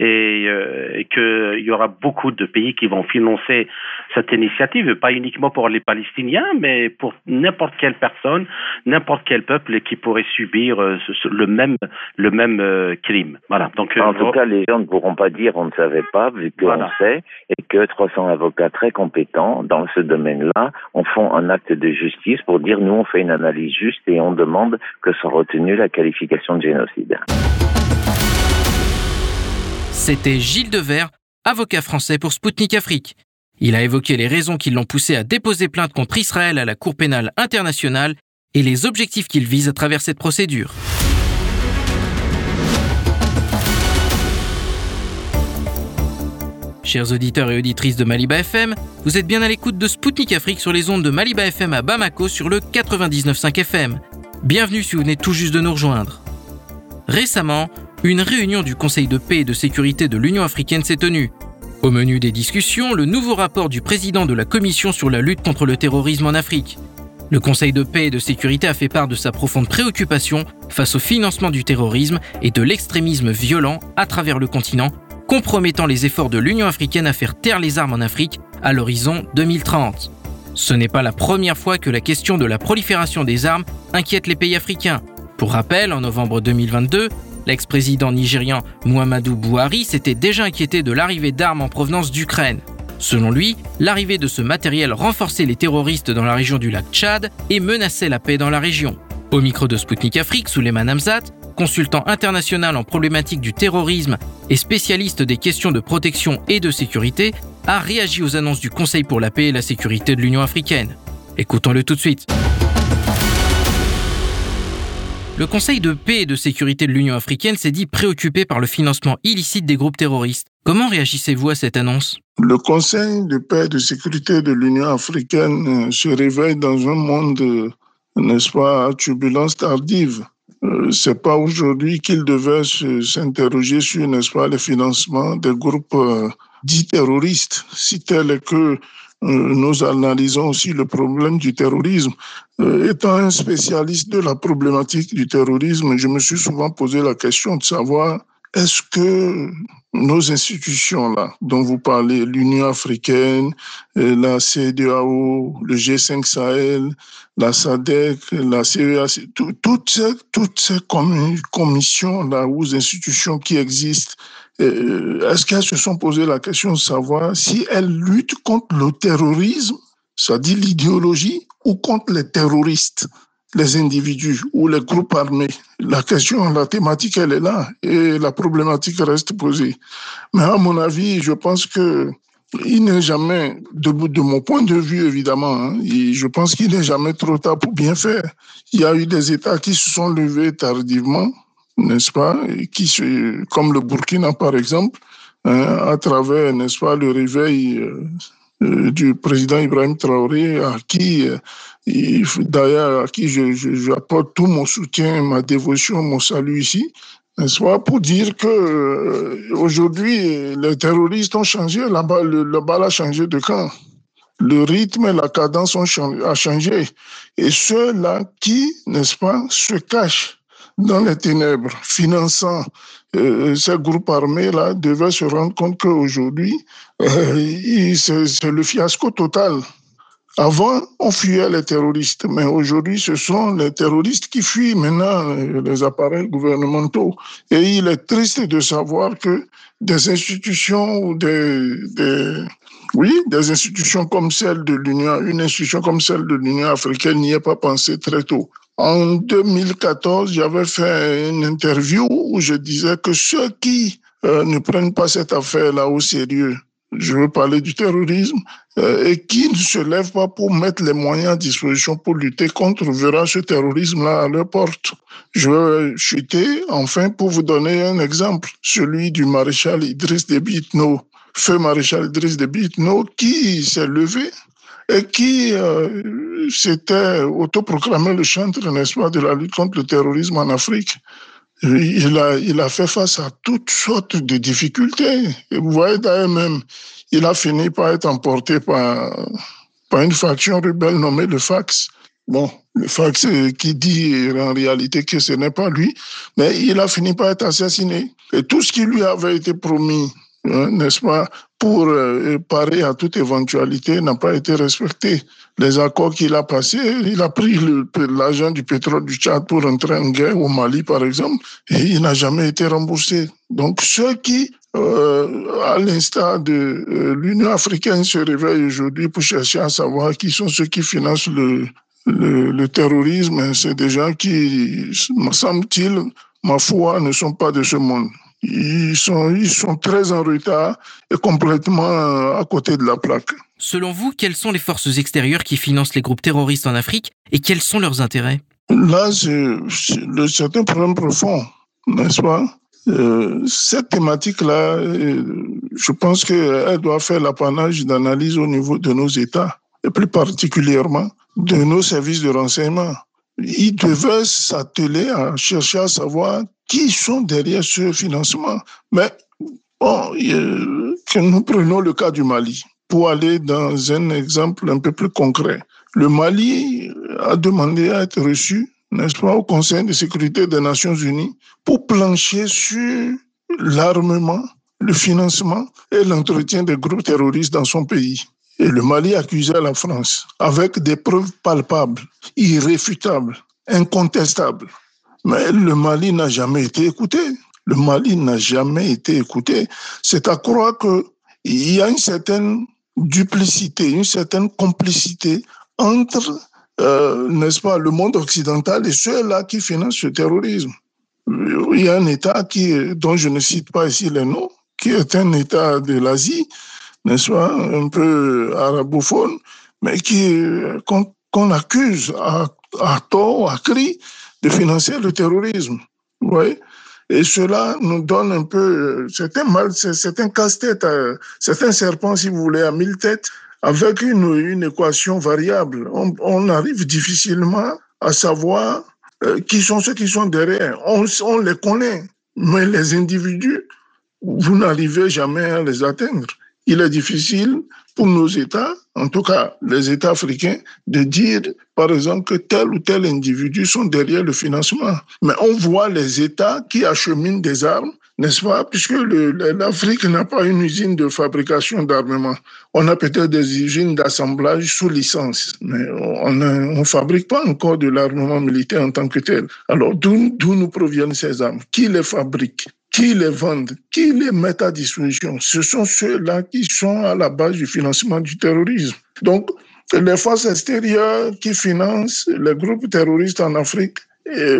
et, euh, et qu'il y aura beaucoup de pays qui vont financer cette initiative, pas uniquement pour les Palestiniens, mais pour n'importe quelle personne, n'importe quel peuple qui pourrait subir euh, le même, le même euh, crime. Voilà. Donc, en tout cas, les gens ne pourront pas dire on ne savait pas, vu qu'on voilà. sait, et que 300 avocats très compétents dans ce domaine-là ont font un acte de justice pour dire nous on fait une analyse juste et on demande que soit retenue la qualification de génocide. C'était Gilles Devers, avocat français pour Spoutnik Afrique. Il a évoqué les raisons qui l'ont poussé à déposer plainte contre Israël à la Cour pénale internationale et les objectifs qu'il vise à travers cette procédure. Chers auditeurs et auditrices de Maliba FM, vous êtes bien à l'écoute de Spoutnik Afrique sur les ondes de Maliba FM à Bamako sur le 99.5 FM. Bienvenue si vous venez tout juste de nous rejoindre. Récemment, une réunion du Conseil de paix et de sécurité de l'Union africaine s'est tenue. Au menu des discussions, le nouveau rapport du président de la Commission sur la lutte contre le terrorisme en Afrique. Le Conseil de paix et de sécurité a fait part de sa profonde préoccupation face au financement du terrorisme et de l'extrémisme violent à travers le continent, compromettant les efforts de l'Union africaine à faire taire les armes en Afrique à l'horizon 2030. Ce n'est pas la première fois que la question de la prolifération des armes inquiète les pays africains. Pour rappel, en novembre 2022, L'ex-président nigérian Muhammadu Buhari s'était déjà inquiété de l'arrivée d'armes en provenance d'Ukraine. Selon lui, l'arrivée de ce matériel renforçait les terroristes dans la région du lac Tchad et menaçait la paix dans la région. Au micro de Sputnik Afrique, Souleymane Hamzat, consultant international en problématique du terrorisme et spécialiste des questions de protection et de sécurité, a réagi aux annonces du Conseil pour la paix et la sécurité de l'Union africaine. Écoutons-le tout de suite. Le Conseil de paix et de sécurité de l'Union africaine s'est dit préoccupé par le financement illicite des groupes terroristes. Comment réagissez-vous à cette annonce? Le Conseil de paix et de sécurité de l'Union africaine euh, se réveille dans un monde, euh, n'est-ce pas, à turbulence tardive. Euh, c'est pas aujourd'hui qu'il devait s'interroger sur, n'est-ce pas, le financement des groupes dits terroristes, si tel est que nous analysons aussi le problème du terrorisme. Euh, étant un spécialiste de la problématique du terrorisme, je me suis souvent posé la question de savoir est-ce que nos institutions-là, dont vous parlez, l'Union africaine, euh, la CEDEAO, le G5 Sahel, la SADC, la CEAC, toutes ces, toutes ces commissions-là ou institutions qui existent euh, est-ce qu'elles se sont posé la question de savoir si elles luttent contre le terrorisme, c'est-à-dire l'idéologie, ou contre les terroristes, les individus ou les groupes armés? La question, la thématique, elle est là et la problématique reste posée. Mais à mon avis, je pense que il n'est jamais, de, de, mon point de vue évidemment, hein, je pense qu'il n'est jamais trop tard pour bien faire. Il y a eu des États qui se sont levés tardivement, n'est-ce pas, qui, comme le Burkina par exemple, hein, à travers, n'est-ce pas, le réveil euh, euh, du président Ibrahim Traoré, à qui, euh, d'ailleurs, à qui j'apporte tout mon soutien, ma dévotion, mon salut ici, n'est-ce pas, pour dire que aujourd'hui, les terroristes ont changé, la balle, le, le bal a changé de camp. Le rythme et la cadence ont changé. Et ceux-là qui, n'est-ce pas, se cachent dans les ténèbres, finançant euh, ces groupes armés-là, devaient se rendre compte qu'aujourd'hui, euh, c'est le fiasco total. Avant, on fuyait les terroristes, mais aujourd'hui, ce sont les terroristes qui fuient maintenant euh, les appareils gouvernementaux. Et il est triste de savoir que des institutions ou des, des oui, des institutions comme celle de l'Union, une institution comme celle de l'Union africaine n'y est pas pensée très tôt. En 2014, j'avais fait une interview où je disais que ceux qui euh, ne prennent pas cette affaire-là au sérieux, je veux parler du terrorisme, euh, et qui ne se lèvent pas pour mettre les moyens à disposition pour lutter contre, verra ce terrorisme-là à leur porte. Je vais chuter, enfin, pour vous donner un exemple, celui du maréchal Idriss Déby Itno, feu maréchal Idriss Déby Itno, qui s'est levé et qui euh, s'était autoproclamé le chantre, n'est-ce pas, de la lutte contre le terrorisme en Afrique. Il a, il a fait face à toutes sortes de difficultés. Et vous voyez d'ailleurs même, il a fini par être emporté par, par une faction rebelle nommée le Fax. Bon, le Fax euh, qui dit en réalité que ce n'est pas lui, mais il a fini par être assassiné. Et tout ce qui lui avait été promis, n'est-ce pas, pour euh, parer à toute éventualité n'a pas été respecté. Les accords qu'il a passés, il a pris l'argent du pétrole du Tchad pour entrer en guerre au Mali, par exemple, et il n'a jamais été remboursé. Donc ceux qui, euh, à l'instar de euh, l'Union africaine, se réveillent aujourd'hui pour chercher à savoir qui sont ceux qui financent le, terrorisme, c'est des gens qui, me semble-t-il, ma foi, ne sont pas de ce monde ils sont, ils sont très en retard et complètement à côté de la plaque. Selon vous, quelles sont les forces extérieures qui financent les groupes terroristes en Afrique et quels sont leurs intérêts? Là, c'est le certain problème profond, n'est-ce pas? Euh, Cette thématique-là, euh, je pense qu'elle doit faire l'apanage d'analyse au niveau de nos États, et plus particulièrement de nos services de renseignement. Ils devaient s'atteler à chercher à savoir qui sont derrière ce financement. Mais bon, que nous prenons le cas du Mali pour aller dans un exemple un peu plus concret. Le Mali a demandé à être reçu, n'est-ce pas, au Conseil de sécurité des Nations Unies pour plancher sur l'armement, le financement et l'entretien des groupes terroristes dans son pays. Et le Mali accusait la France avec des preuves palpables, irréfutables, incontestables. Mais le Mali n'a jamais été écouté. Le Mali n'a jamais été écouté. C'est à croire qu'il y a une certaine duplicité, une certaine complicité entre, euh, n'est-ce pas, le monde occidental et ceux-là qui financent le terrorisme. Il y a un État qui, dont je ne cite pas ici les noms, qui est un État de l'Asie, n'est-ce pas, un peu arabophone, mais qui qu'on accuse à, à tort, à cri, de financer le terrorisme. Ouais. Et cela nous donne un peu, c'est un mal, c'est un casse-tête, euh, c'est un serpent, si vous voulez, à mille têtes, avec une, une équation variable. On, on, arrive difficilement à savoir euh, qui sont ceux qui sont derrière. On, on les connaît, mais les individus, vous n'arrivez jamais à les atteindre. Il est difficile pour nos États, en tout cas les États africains, de dire, par exemple, que tel ou tel individu sont derrière le financement. Mais on voit les États qui acheminent des armes, n'est-ce pas? Puisque l'Afrique n'a pas une usine de fabrication d'armement. On a peut-être des usines d'assemblage sous licence, mais on ne fabrique pas encore de l'armement militaire en tant que tel. Alors d'où nous proviennent ces armes? Qui les fabrique? Qui les vendent, qui les mettent à disposition, ce sont ceux-là qui sont à la base du financement du terrorisme. Donc, les forces extérieures qui financent les groupes terroristes en Afrique, et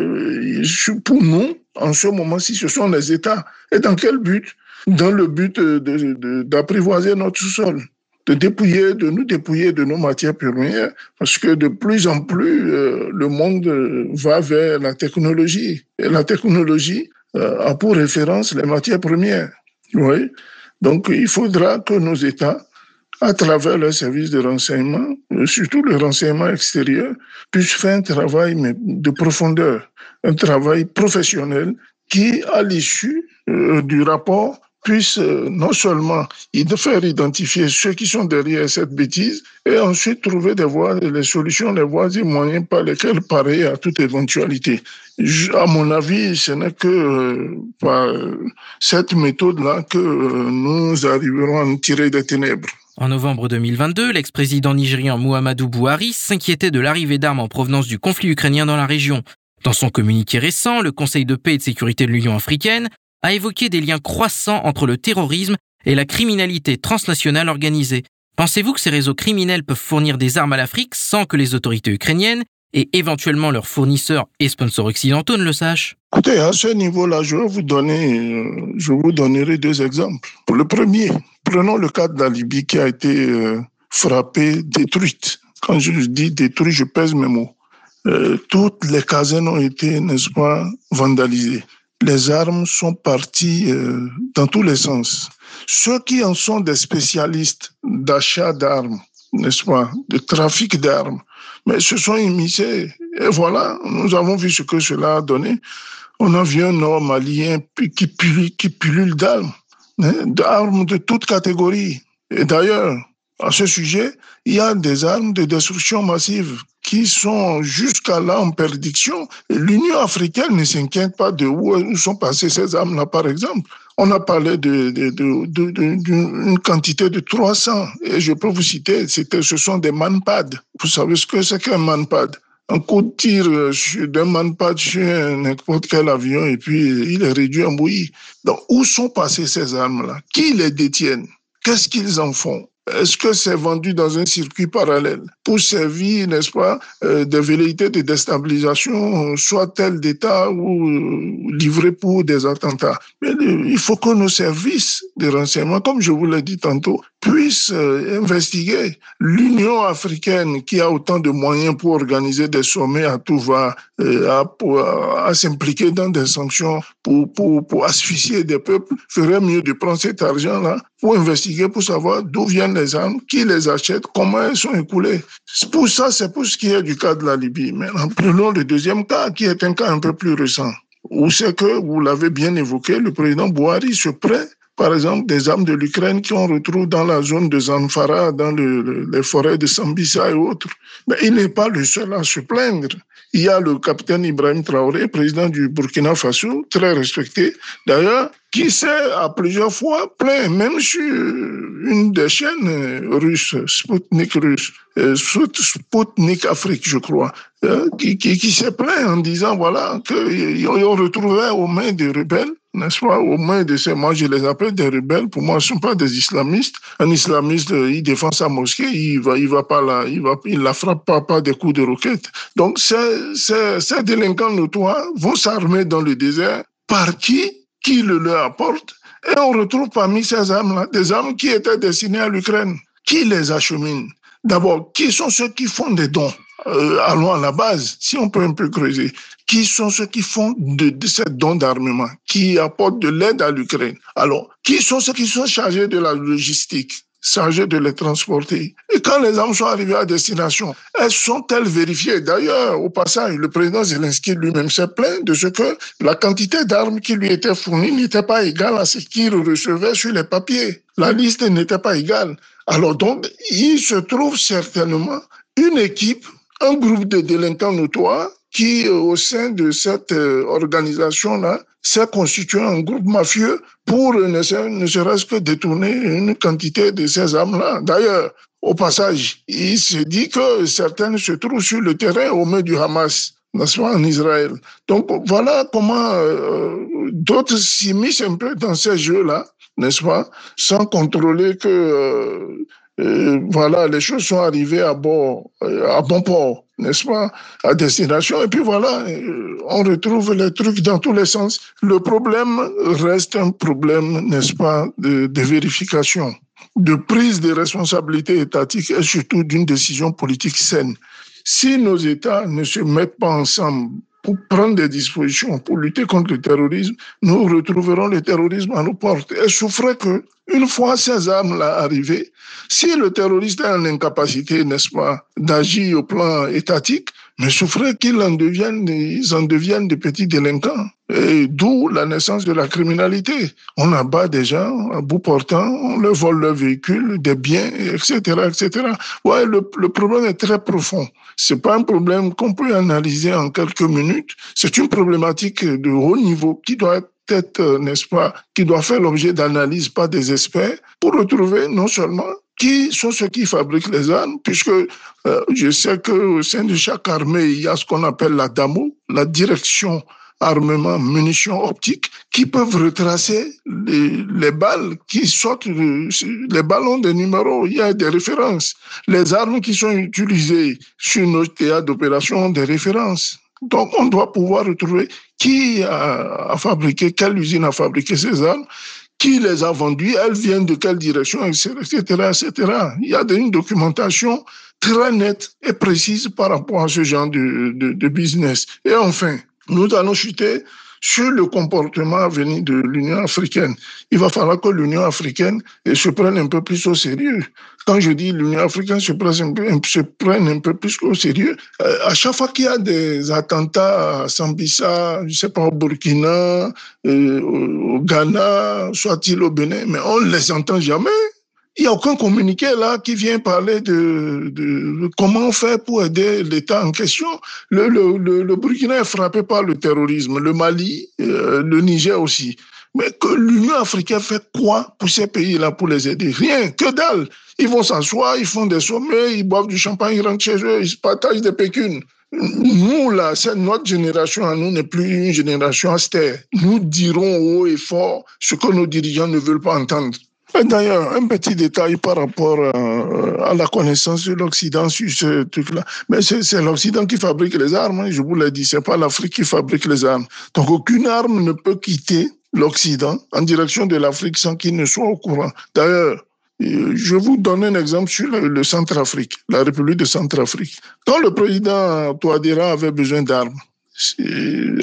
pour nous, en ce moment-ci, ce sont les États. Et dans quel but? Dans le but d'apprivoiser notre sol, de dépouiller, de nous dépouiller de nos matières premières, parce que de plus en plus, euh, le monde va vers la technologie. Et la technologie, euh, a pour référence les matières premières. Oui. Donc, il faudra que nos États, à travers leurs services de renseignement, euh, surtout le renseignement extérieur, puissent faire un travail de profondeur, un travail professionnel qui, à l'issue euh, du rapport, puisse euh, non seulement faire identifier ceux qui sont derrière cette bêtise et ensuite trouver des voies, les solutions, les voies et moyens par lesquels parer à toute éventualité. à mon avis, ce n'est que par cette méthode-là que nous arriverons à nous tirer des ténèbres. En novembre 2022, l'ex-président nigérian Muhammadu Buhari s'inquiétait de l'arrivée d'armes en provenance du conflit ukrainien dans la région. Dans son communiqué récent, le Conseil de paix et de sécurité de l'Union africaine a évoqué des liens croissants entre le terrorisme et la criminalité transnationale organisée. Pensez-vous que ces réseaux criminels peuvent fournir des armes à l'Afrique sans que les autorités ukrainiennes et éventuellement leurs fournisseurs et sponsors occidentaux ne le sachent Écoutez, à ce niveau-là, je vais vous donner, euh, je vous donnerai deux exemples. Pour le premier, prenons le cas de la Libye qui a été euh, frappée, détruite. Quand je dis détruite, je pèse mes mots. Euh, toutes les casernes ont été, n'est-ce pas, vandalisées les armes sont parties dans tous les sens. Ceux qui en sont des spécialistes d'achat d'armes, n'est-ce pas, de trafic d'armes, mais se sont immiscés. Et voilà, nous avons vu ce que cela a donné. On a vu un homme malien qui pullule, d'armes, hein, d'armes de toutes catégories. Et d'ailleurs, à ce sujet, il y a des armes de destruction massive qui sont jusqu'à là en perdition. L'Union africaine ne s'inquiète pas de où sont passées ces armes-là, par exemple. On a parlé d'une quantité de 300, et je peux vous citer, ce sont des manpads. Vous savez ce que c'est qu'un manpad? Un coup de tir d'un manpad sur n'importe quel avion et puis il est réduit en bouillie. Donc, où sont passées ces armes-là? Qui les détiennent? Qu'est-ce qu'ils en font? Est-ce que c'est vendu dans un circuit parallèle pour servir, n'est-ce pas, euh, des velléités de déstabilisation, soit tel d'État ou euh, livré pour des attentats? Mais euh, il faut que nos services de renseignement, comme je vous l'ai dit tantôt, puissent investiguer. L'Union africaine, qui a autant de moyens pour organiser des sommets à tout va, à, à s'impliquer dans des sanctions pour, pour, pour asphyxier des peuples, ferait mieux de prendre cet argent-là pour investiguer, pour savoir d'où viennent les armes, qui les achète, comment elles sont écoulées. Pour ça, c'est pour ce qui est du cas de la Libye. Maintenant, prenons le deuxième cas, qui est un cas un peu plus récent, où c'est que, vous l'avez bien évoqué, le président Bouhari se prête par exemple, des armes de l'Ukraine qu'on retrouve dans la zone de Zanfara, dans les forêts de Sambisa et autres. Mais il n'est pas le seul à se plaindre. Il y a le capitaine Ibrahim Traoré, président du Burkina Faso, très respecté. D'ailleurs, qui s'est à plusieurs fois plaint, même sur une des chaînes russes, Sputnik russe, euh, Sputnik Afrique, je crois, euh, qui, s'est plaint en disant, voilà, qu'ils ont retrouvé aux mains des rebelles n'est-ce pas, aux mains de ces, moi je les appelle des rebelles, pour moi ce ne sont pas des islamistes. Un islamiste, il défend sa mosquée, il va, il va pas là, il va, il la frappe pas par des coups de roquette. Donc ces, ces, ces délinquants notoires vont s'armer dans le désert par qui? Qui le leur apporte. Et on retrouve parmi ces armes-là des armes qui étaient destinées à l'Ukraine. Qui les achemine D'abord, qui sont ceux qui font des dons euh, Allons à la base, si on peut un peu creuser. Qui sont ceux qui font de, de ces dons d'armement, qui apportent de l'aide à l'Ukraine? Alors, qui sont ceux qui sont chargés de la logistique? Chargé de les transporter. Et quand les armes sont arrivées à destination, elles sont-elles vérifiées? D'ailleurs, au passage, le président Zelensky lui-même s'est plaint de ce que la quantité d'armes qui lui était fournie n'était pas égale à ce qu'il recevait sur les papiers. La liste n'était pas égale. Alors donc, il se trouve certainement une équipe, un groupe de délinquants notoires qui, euh, au sein de cette euh, organisation-là, s'est constitué un groupe mafieux pour ne, serait-ce que détourner une quantité de ces armes-là. D'ailleurs, au passage, il se dit que certaines se trouvent sur le terrain au milieu du Hamas, n'est-ce pas, en Israël. Donc voilà comment euh, d'autres s'immiscent un peu dans ces jeux-là, n'est-ce pas, sans contrôler que voilà, les choses sont arrivées à bon, à bon port n'est-ce pas, à destination. Et puis voilà, euh, on retrouve les trucs dans tous les sens. Le problème reste un problème, n'est-ce pas, de, vérification, de prise de responsabilité étatique et surtout d'une décision politique saine. Si nos États ne se mettent pas ensemble pour prendre des dispositions pour lutter contre le terrorisme, nous retrouverons le terrorisme à nos portes. Et souffrait que, une fois ces armes-là arrivées, si le terroriste est en incapacité, n'est-ce pas, d'agir au plan étatique, mais souffrait qu'ils en deviennent, ils en deviennent des petits délinquants. Et d'où la naissance de la criminalité. On abat des gens à bout portant, on leur vole leurs véhicules, des biens, etc., etc. Ouais, le, problème est très profond. C'est pas un problème qu'on peut analyser en quelques minutes. C'est une problématique de haut niveau qui doit être n'est-ce pas, qui doit faire l'objet d'analyse par des experts pour retrouver non seulement qui sont ceux qui fabriquent les armes, puisque euh, je sais qu'au sein de chaque armée, il y a ce qu'on appelle la DAMO, la direction armement, munitions optiques, qui peuvent retracer les, les balles qui sortent, les ballons des numéros, il y a des références. Les armes qui sont utilisées sur nos théâtres d'opération ont des références. Donc, on doit pouvoir retrouver qui a, a fabriqué, quelle usine a fabriqué ces armes, qui les a vendues, elles viennent de quelle direction, etc., etc. Il y a une documentation très nette et précise par rapport à ce genre de, business. Et enfin, nous allons chuter sur le comportement à venir de l'Union africaine. Il va falloir que l'Union africaine se prenne un peu plus au sérieux. Quand je dis l'Union africaine se prenne un peu, se prenne un peu plus au sérieux, euh, à chaque fois qu'il y a des attentats à Sambisa, je sais pas, au Burkina, euh, au Ghana, soit-il au Bénin, mais on ne les entend jamais. Il n'y a aucun communiqué là qui vient parler de, de, comment faire pour aider l'État en question. Le, le, le, Burkina est frappé par le terrorisme, le Mali, euh, le Niger aussi. Mais que l'Union africaine fait quoi pour ces pays-là pour les aider? Rien, que dalle. Ils vont s'asseoir, ils font des sommets, ils boivent du champagne, ils rentrent chez eux, ils partagent des pécunes. Nous, là, notre génération à nous n'est plus une génération austère. Nous dirons haut et fort ce que nos dirigeants ne veulent pas entendre. D'ailleurs, un petit détail par rapport euh, à, la connaissance de l'Occident sur ce truc-là. Mais c'est l'Occident qui fabrique les armes, hein, je vous l'ai dit, c'est pas l'Afrique qui fabrique les armes. Donc aucune arme ne peut quitter l'Occident en direction de l'Afrique sans qu'il ne soit au courant. D'ailleurs, euh, je vous donne un exemple sur le, le Centrafrique, la République de Centrafrique. Quand le président Touadéra avait besoin d'armes,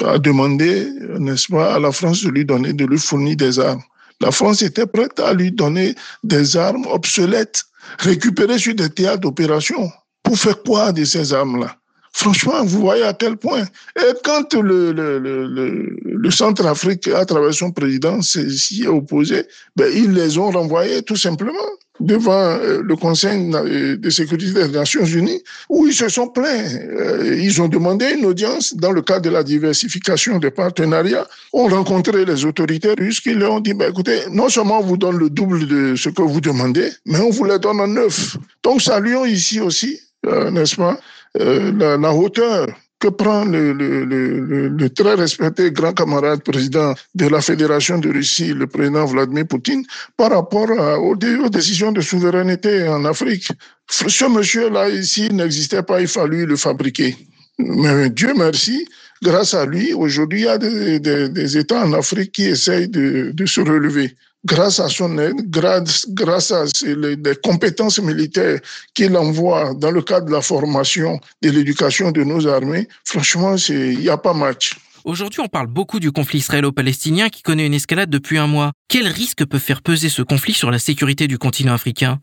a demandé, n'est-ce pas, à la France de lui donner, de lui fournir des armes. La France était prête à lui donner des armes obsolètes, récupérées sur des théâtres d'opération. Pour faire quoi de ces armes-là? Franchement, vous voyez à quel point. Et quand le, le, le, le Centrafrique, à travers son président, s'y est opposé, ben, ils les ont renvoyés tout simplement devant euh, le Conseil de sécurité des Nations Unies, où ils se sont plaints. Euh, ils ont demandé une audience dans le cadre de la diversification des partenariats. ont rencontré les autorités russes qui leur ont dit, ben, écoutez, non seulement on vous donne le double de ce que vous demandez, mais on vous les donne en neuf. Donc saluons ici aussi, euh, n'est-ce pas, la hauteur que prend le, le, le, le, très respecté grand camarade président de la Fédération de Russie, le président Vladimir Poutine, par rapport aux, décisions de souveraineté en Afrique. Ce monsieur-là ici n'existait pas, il fallut le fabriquer. Mais Dieu merci, grâce à lui, aujourd'hui, il y a des, des, des, États en Afrique qui essayent de, de se relever grâce à son aide, grâce, grâce à les, compétences militaires qu'il envoie dans le cadre de la formation, de l'éducation de nos armées, franchement, il n'y a pas match. Aujourd'hui, on parle beaucoup du conflit israélo-palestinien qui connaît une escalade depuis un mois. Quel risque peut faire peser ce conflit sur la sécurité du continent africain?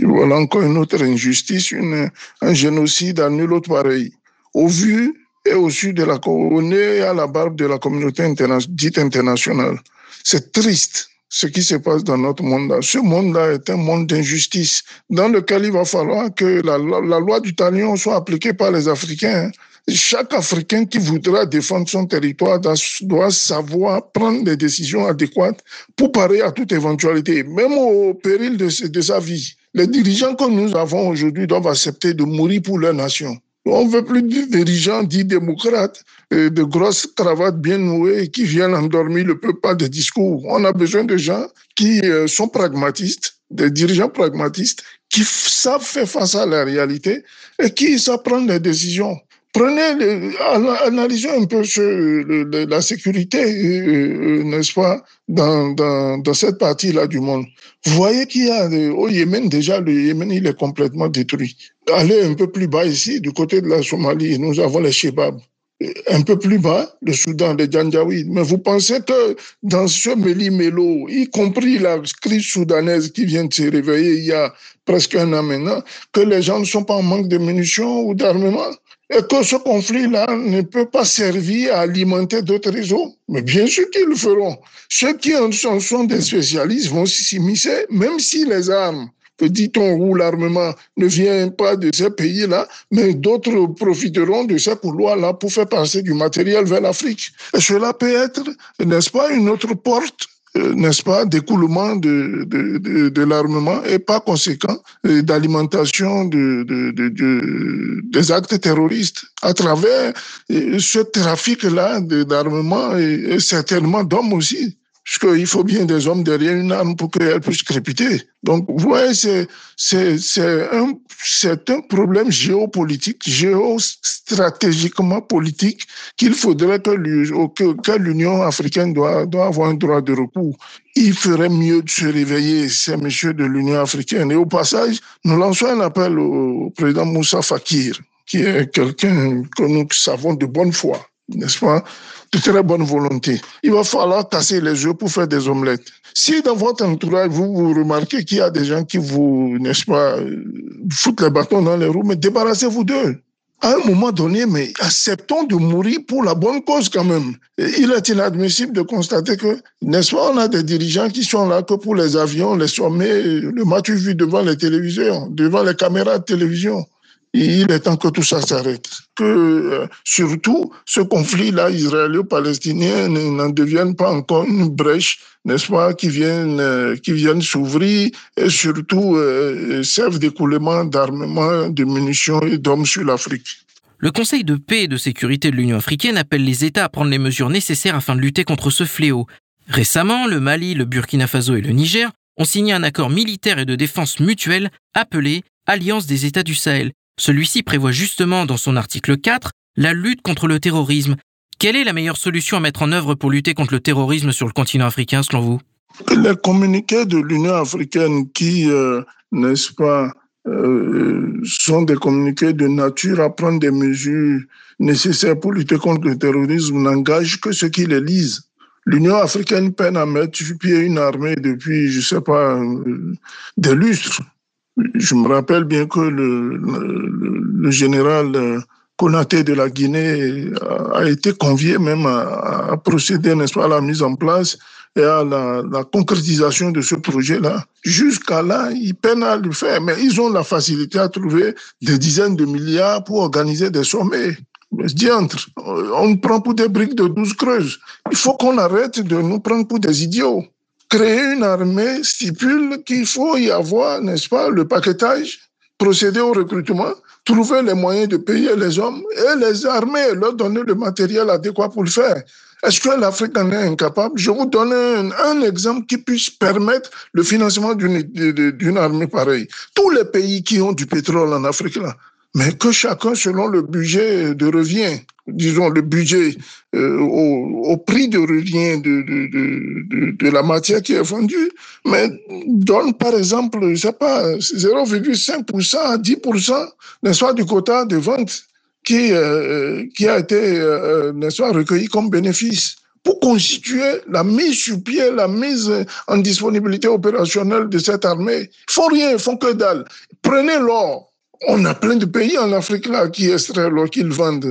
Voilà encore une autre injustice, une, un génocide à nul autre pareil. Au vu et au sud de la on est à la barbe de la communauté dite internationale. C'est triste ce qui se passe dans notre monde-là. Ce monde-là est un monde d'injustice dans lequel il va falloir que la, loi du talion soit appliquée par les Africains. Chaque Africain qui voudra défendre son territoire doit savoir prendre des décisions adéquates pour parer à toute éventualité, même au péril de, de sa vie. Les dirigeants que nous avons aujourd'hui doivent accepter de mourir pour leur nation. On veut plus de dirigeants dits démocrates, de grosses cravates bien nouées qui viennent endormir le peuple par des discours. On a besoin de gens qui euh, sont pragmatistes, des dirigeants pragmatistes qui savent faire face à la réalité et qui savent prendre des décisions. Prenez, un peu la sécurité, euh, euh, n'est-ce pas, dans, cette partie-là du monde. Vous voyez qu'il y a au Yémen déjà, le Yémen il est complètement détruit. Allez un peu plus bas ici, du côté de la Somalie, nous avons les Shebab. Un peu plus bas, le Soudan, les Janjaweed. Mais vous pensez que dans ce méli-mélo, y compris la crise soudanaise qui vient de se réveiller il y a presque un an maintenant, que les gens ne sont pas en manque de munitions ou d'armement? Et que ce conflit-là ne peut pas servir à alimenter d'autres réseaux. Mais bien sûr qu'ils le feront. Ceux qui en sont, des spécialistes vont s'immiscer, même si les armes dit-on, ou l'armement ne vient pas de ces pays-là, mais d'autres profiteront de ces couloirs-là pour faire passer du matériel vers l'Afrique. Cela peut être, n'est-ce pas, une autre porte euh, n'est-ce pas, d'écoulement de, l'armement et pas conséquent euh, d'alimentation de, de, des actes terroristes à travers euh, ce trafic-là d'armement et certainement d'hommes aussi. Parce qu'il faut bien des hommes derrière une arme pour qu'elle puisse crépiter. Donc, vous voyez, c'est, un, un problème géopolitique, géostratégiquement politique qu'il faudrait que, l'Union africaine doit, doit avoir un droit de recours. Il ferait mieux de se réveiller, ces messieurs de l'Union africaine. Et au passage, nous lançons un appel au président Moussa Fakir, qui est quelqu'un que nous savons de bonne foi n'est-ce pas, de très bonne volonté. Il va falloir casser les œufs pour faire des omelettes. Si dans votre entourage, vous, vous remarquez qu'il y a des gens qui vous, n'est-ce pas, foutent les bâtons dans les roues, mais débarrassez-vous d'eux à un moment donné, mais acceptons de mourir pour la bonne cause quand même. il est inadmissible de constater que, n'est-ce pas, on a des dirigeants qui sont là que pour les avions, les sommets, le match vu devant les télévisions, devant les caméras de télévision il est temps que tout ça s'arrête. Que euh, surtout ce conflit-là israélo-palestinien n'en devienne pas encore une brèche, n'est-ce pas, qui vienne, euh, qui vienne s'ouvrir et surtout euh, serve d'écoulement d'armement, de munitions et d'hommes sur l'Afrique. Le Conseil de paix et de sécurité de l'Union africaine appelle les États à prendre les mesures nécessaires afin de lutter contre ce fléau. Récemment, le Mali, le Burkina Faso et le Niger ont signé un accord militaire et de défense mutuelle appelé Alliance des États du Sahel, celui-ci prévoit justement dans son article 4 la lutte contre le terrorisme. Quelle est la meilleure solution à mettre en œuvre pour lutter contre le terrorisme sur le continent africain selon vous? Les communiqués de l'Union africaine qui, euh, n'est-ce pas, euh, sont des communiqués de nature à prendre des mesures nécessaires pour lutter contre le terrorisme n'engagent que ceux qui les lisent. L'Union africaine peine à mettre sur pied une armée depuis, je ne sais pas, euh, des lustres. Je me rappelle bien que le, le, général euh, Konaté de la Guinée a, été convié même à, procéder n'est-ce pas, à la mise en place et à la, la concrétisation de ce projet-là. Jusqu'à là, ils peinent à le faire, mais ils ont la facilité à trouver des dizaines de milliards pour organiser des sommets. Diantre, on prend pour des briques de 12 creuses. Il faut qu'on arrête de nous prendre pour des idiots créer une armée stipule qu'il faut y avoir, n'est-ce pas, le paquetage, procéder au recrutement, trouver les moyens de payer les hommes et les armer, leur donner le matériel adéquat pour le faire. Est-ce que l'Afrique en est incapable? Je vous donne un, exemple qui puisse permettre le financement d'une armée pareille. Tous les pays qui ont du pétrole en Afrique, là, mais que chacun selon le budget de revient, disons le budget euh, au, prix de revient de, de, de, la matière qui est vendue, mais donne par exemple, je sais pas, 0,5% à 10%, n'est-ce pas, du quota de vente qui, euh, qui a été, euh, n'est-ce pas, recueilli comme bénéfice pour constituer la mise sur pied, la mise en disponibilité opérationnelle de cette armée. Ils font rien, ils font que dalle. Prenez l'or, on a plein de pays en Afrique là qui extraient l'or, qu'ils vendent.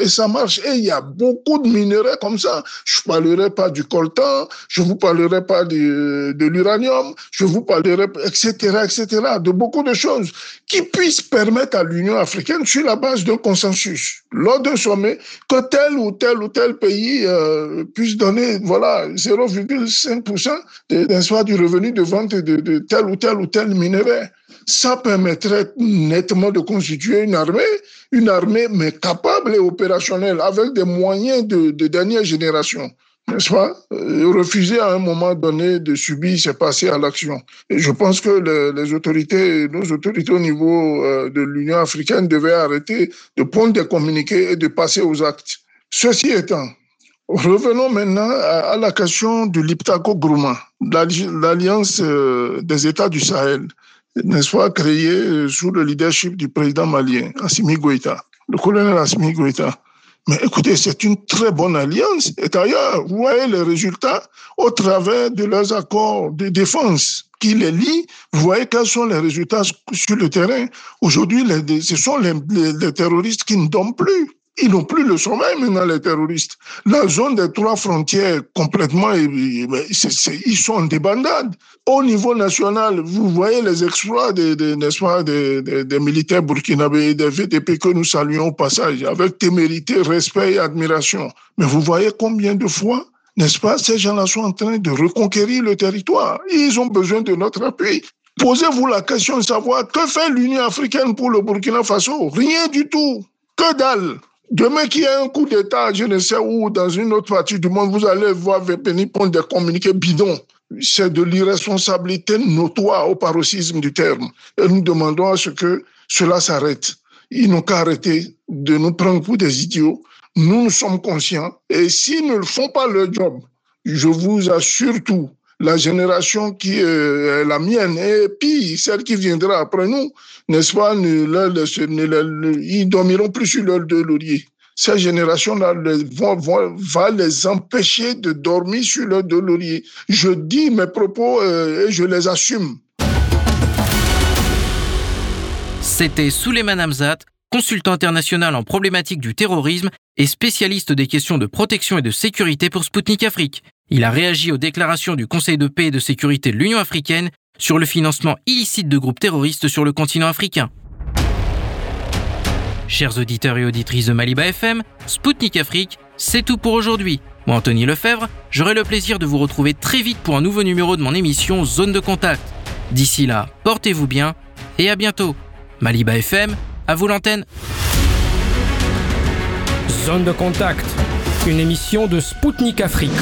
Et, ça marche. Et il y a beaucoup de minéraux comme ça. Je ne parlerai pas du coltan, je ne vous parlerai pas de, de l'uranium, je vous parlerai, etc., etc., de beaucoup de choses qui puissent permettre à l'Union africaine, sur la base d'un consensus, lors d'un sommet, que tel ou tel ou tel pays euh, puisse donner, voilà, 0,5% d'un du revenu de vente de, de tel ou tel ou tel minerai ça permettrait nettement de constituer une armée, une armée mais capable et opérationnelle, avec des moyens de, dernière génération n'est-ce pas? Euh, Refuser à un moment donné de subir, c'est passer à l'action. Et je pense que les, autorités, nos autorités au niveau euh, de l'Union africaine devaient arrêter de prendre des communiqués et de passer aux actes. Ceci étant, revenons maintenant à, la question de l'Iptako Grouma, l'Alliance euh, des États du Sahel n'est-ce pas, créé euh, sous le leadership du président malien, Assimi Goïta, le colonel Assimi Goïta. Mais écoutez, c'est une très bonne alliance. Et d'ailleurs, vous voyez les résultats au travers de leurs accords de défense qui les lient. Vous voyez quels sont les résultats sur le terrain. Aujourd'hui, ce sont les, les terroristes qui ne dorment plus. Ils n'ont plus le sommeil maintenant, les terroristes. La zone des trois frontières, complètement, ils sont en débandade. Au niveau national, vous voyez les exploits des, militaires burkinabés, des VTP que nous saluons au passage, avec témérité, respect et admiration. Mais vous voyez combien de fois n'est-ce pas, ces gens-là sont en train de reconquérir le territoire. Ils ont besoin de notre appui. Posez-vous la question de savoir que fait l'Union africaine pour le Burkina Faso? Rien du tout. Que dalle Demain qu'il y ait un coup d'État, je ne sais où, dans une autre partie du monde, vous allez voir venir prendre des communiqués bidons. C'est de l'irresponsabilité notoire au paroxysme du terme. Et nous demandons à ce que cela s'arrête. Ils n'ont qu'à arrêter de nous prendre pour des idiots. Nous, nous sommes conscients. Et s'ils ne font pas leur job, je vous assure tout, la génération qui est la mienne et puis celle qui viendra après nous, n'est-ce pas, ne, ne, ils dormiront plus sur l'heure de laurier. Ces générations-là va les empêcher de dormir sur le dos laurier. Je dis mes propos euh, et je les assume. C'était Souleymane Hamzat, consultant international en problématique du terrorisme et spécialiste des questions de protection et de sécurité pour Sputnik Afrique. Il a réagi aux déclarations du Conseil de paix et de sécurité de l'Union africaine sur le financement illicite de groupes terroristes sur le continent africain. Chers auditeurs et auditrices de Maliba FM, Spoutnik Afrique, c'est tout pour aujourd'hui. Moi, Anthony Lefebvre, j'aurai le plaisir de vous retrouver très vite pour un nouveau numéro de mon émission Zone de Contact. D'ici là, portez-vous bien et à bientôt. Maliba FM, à vous l'antenne. Zone de Contact, une émission de Spoutnik Afrique.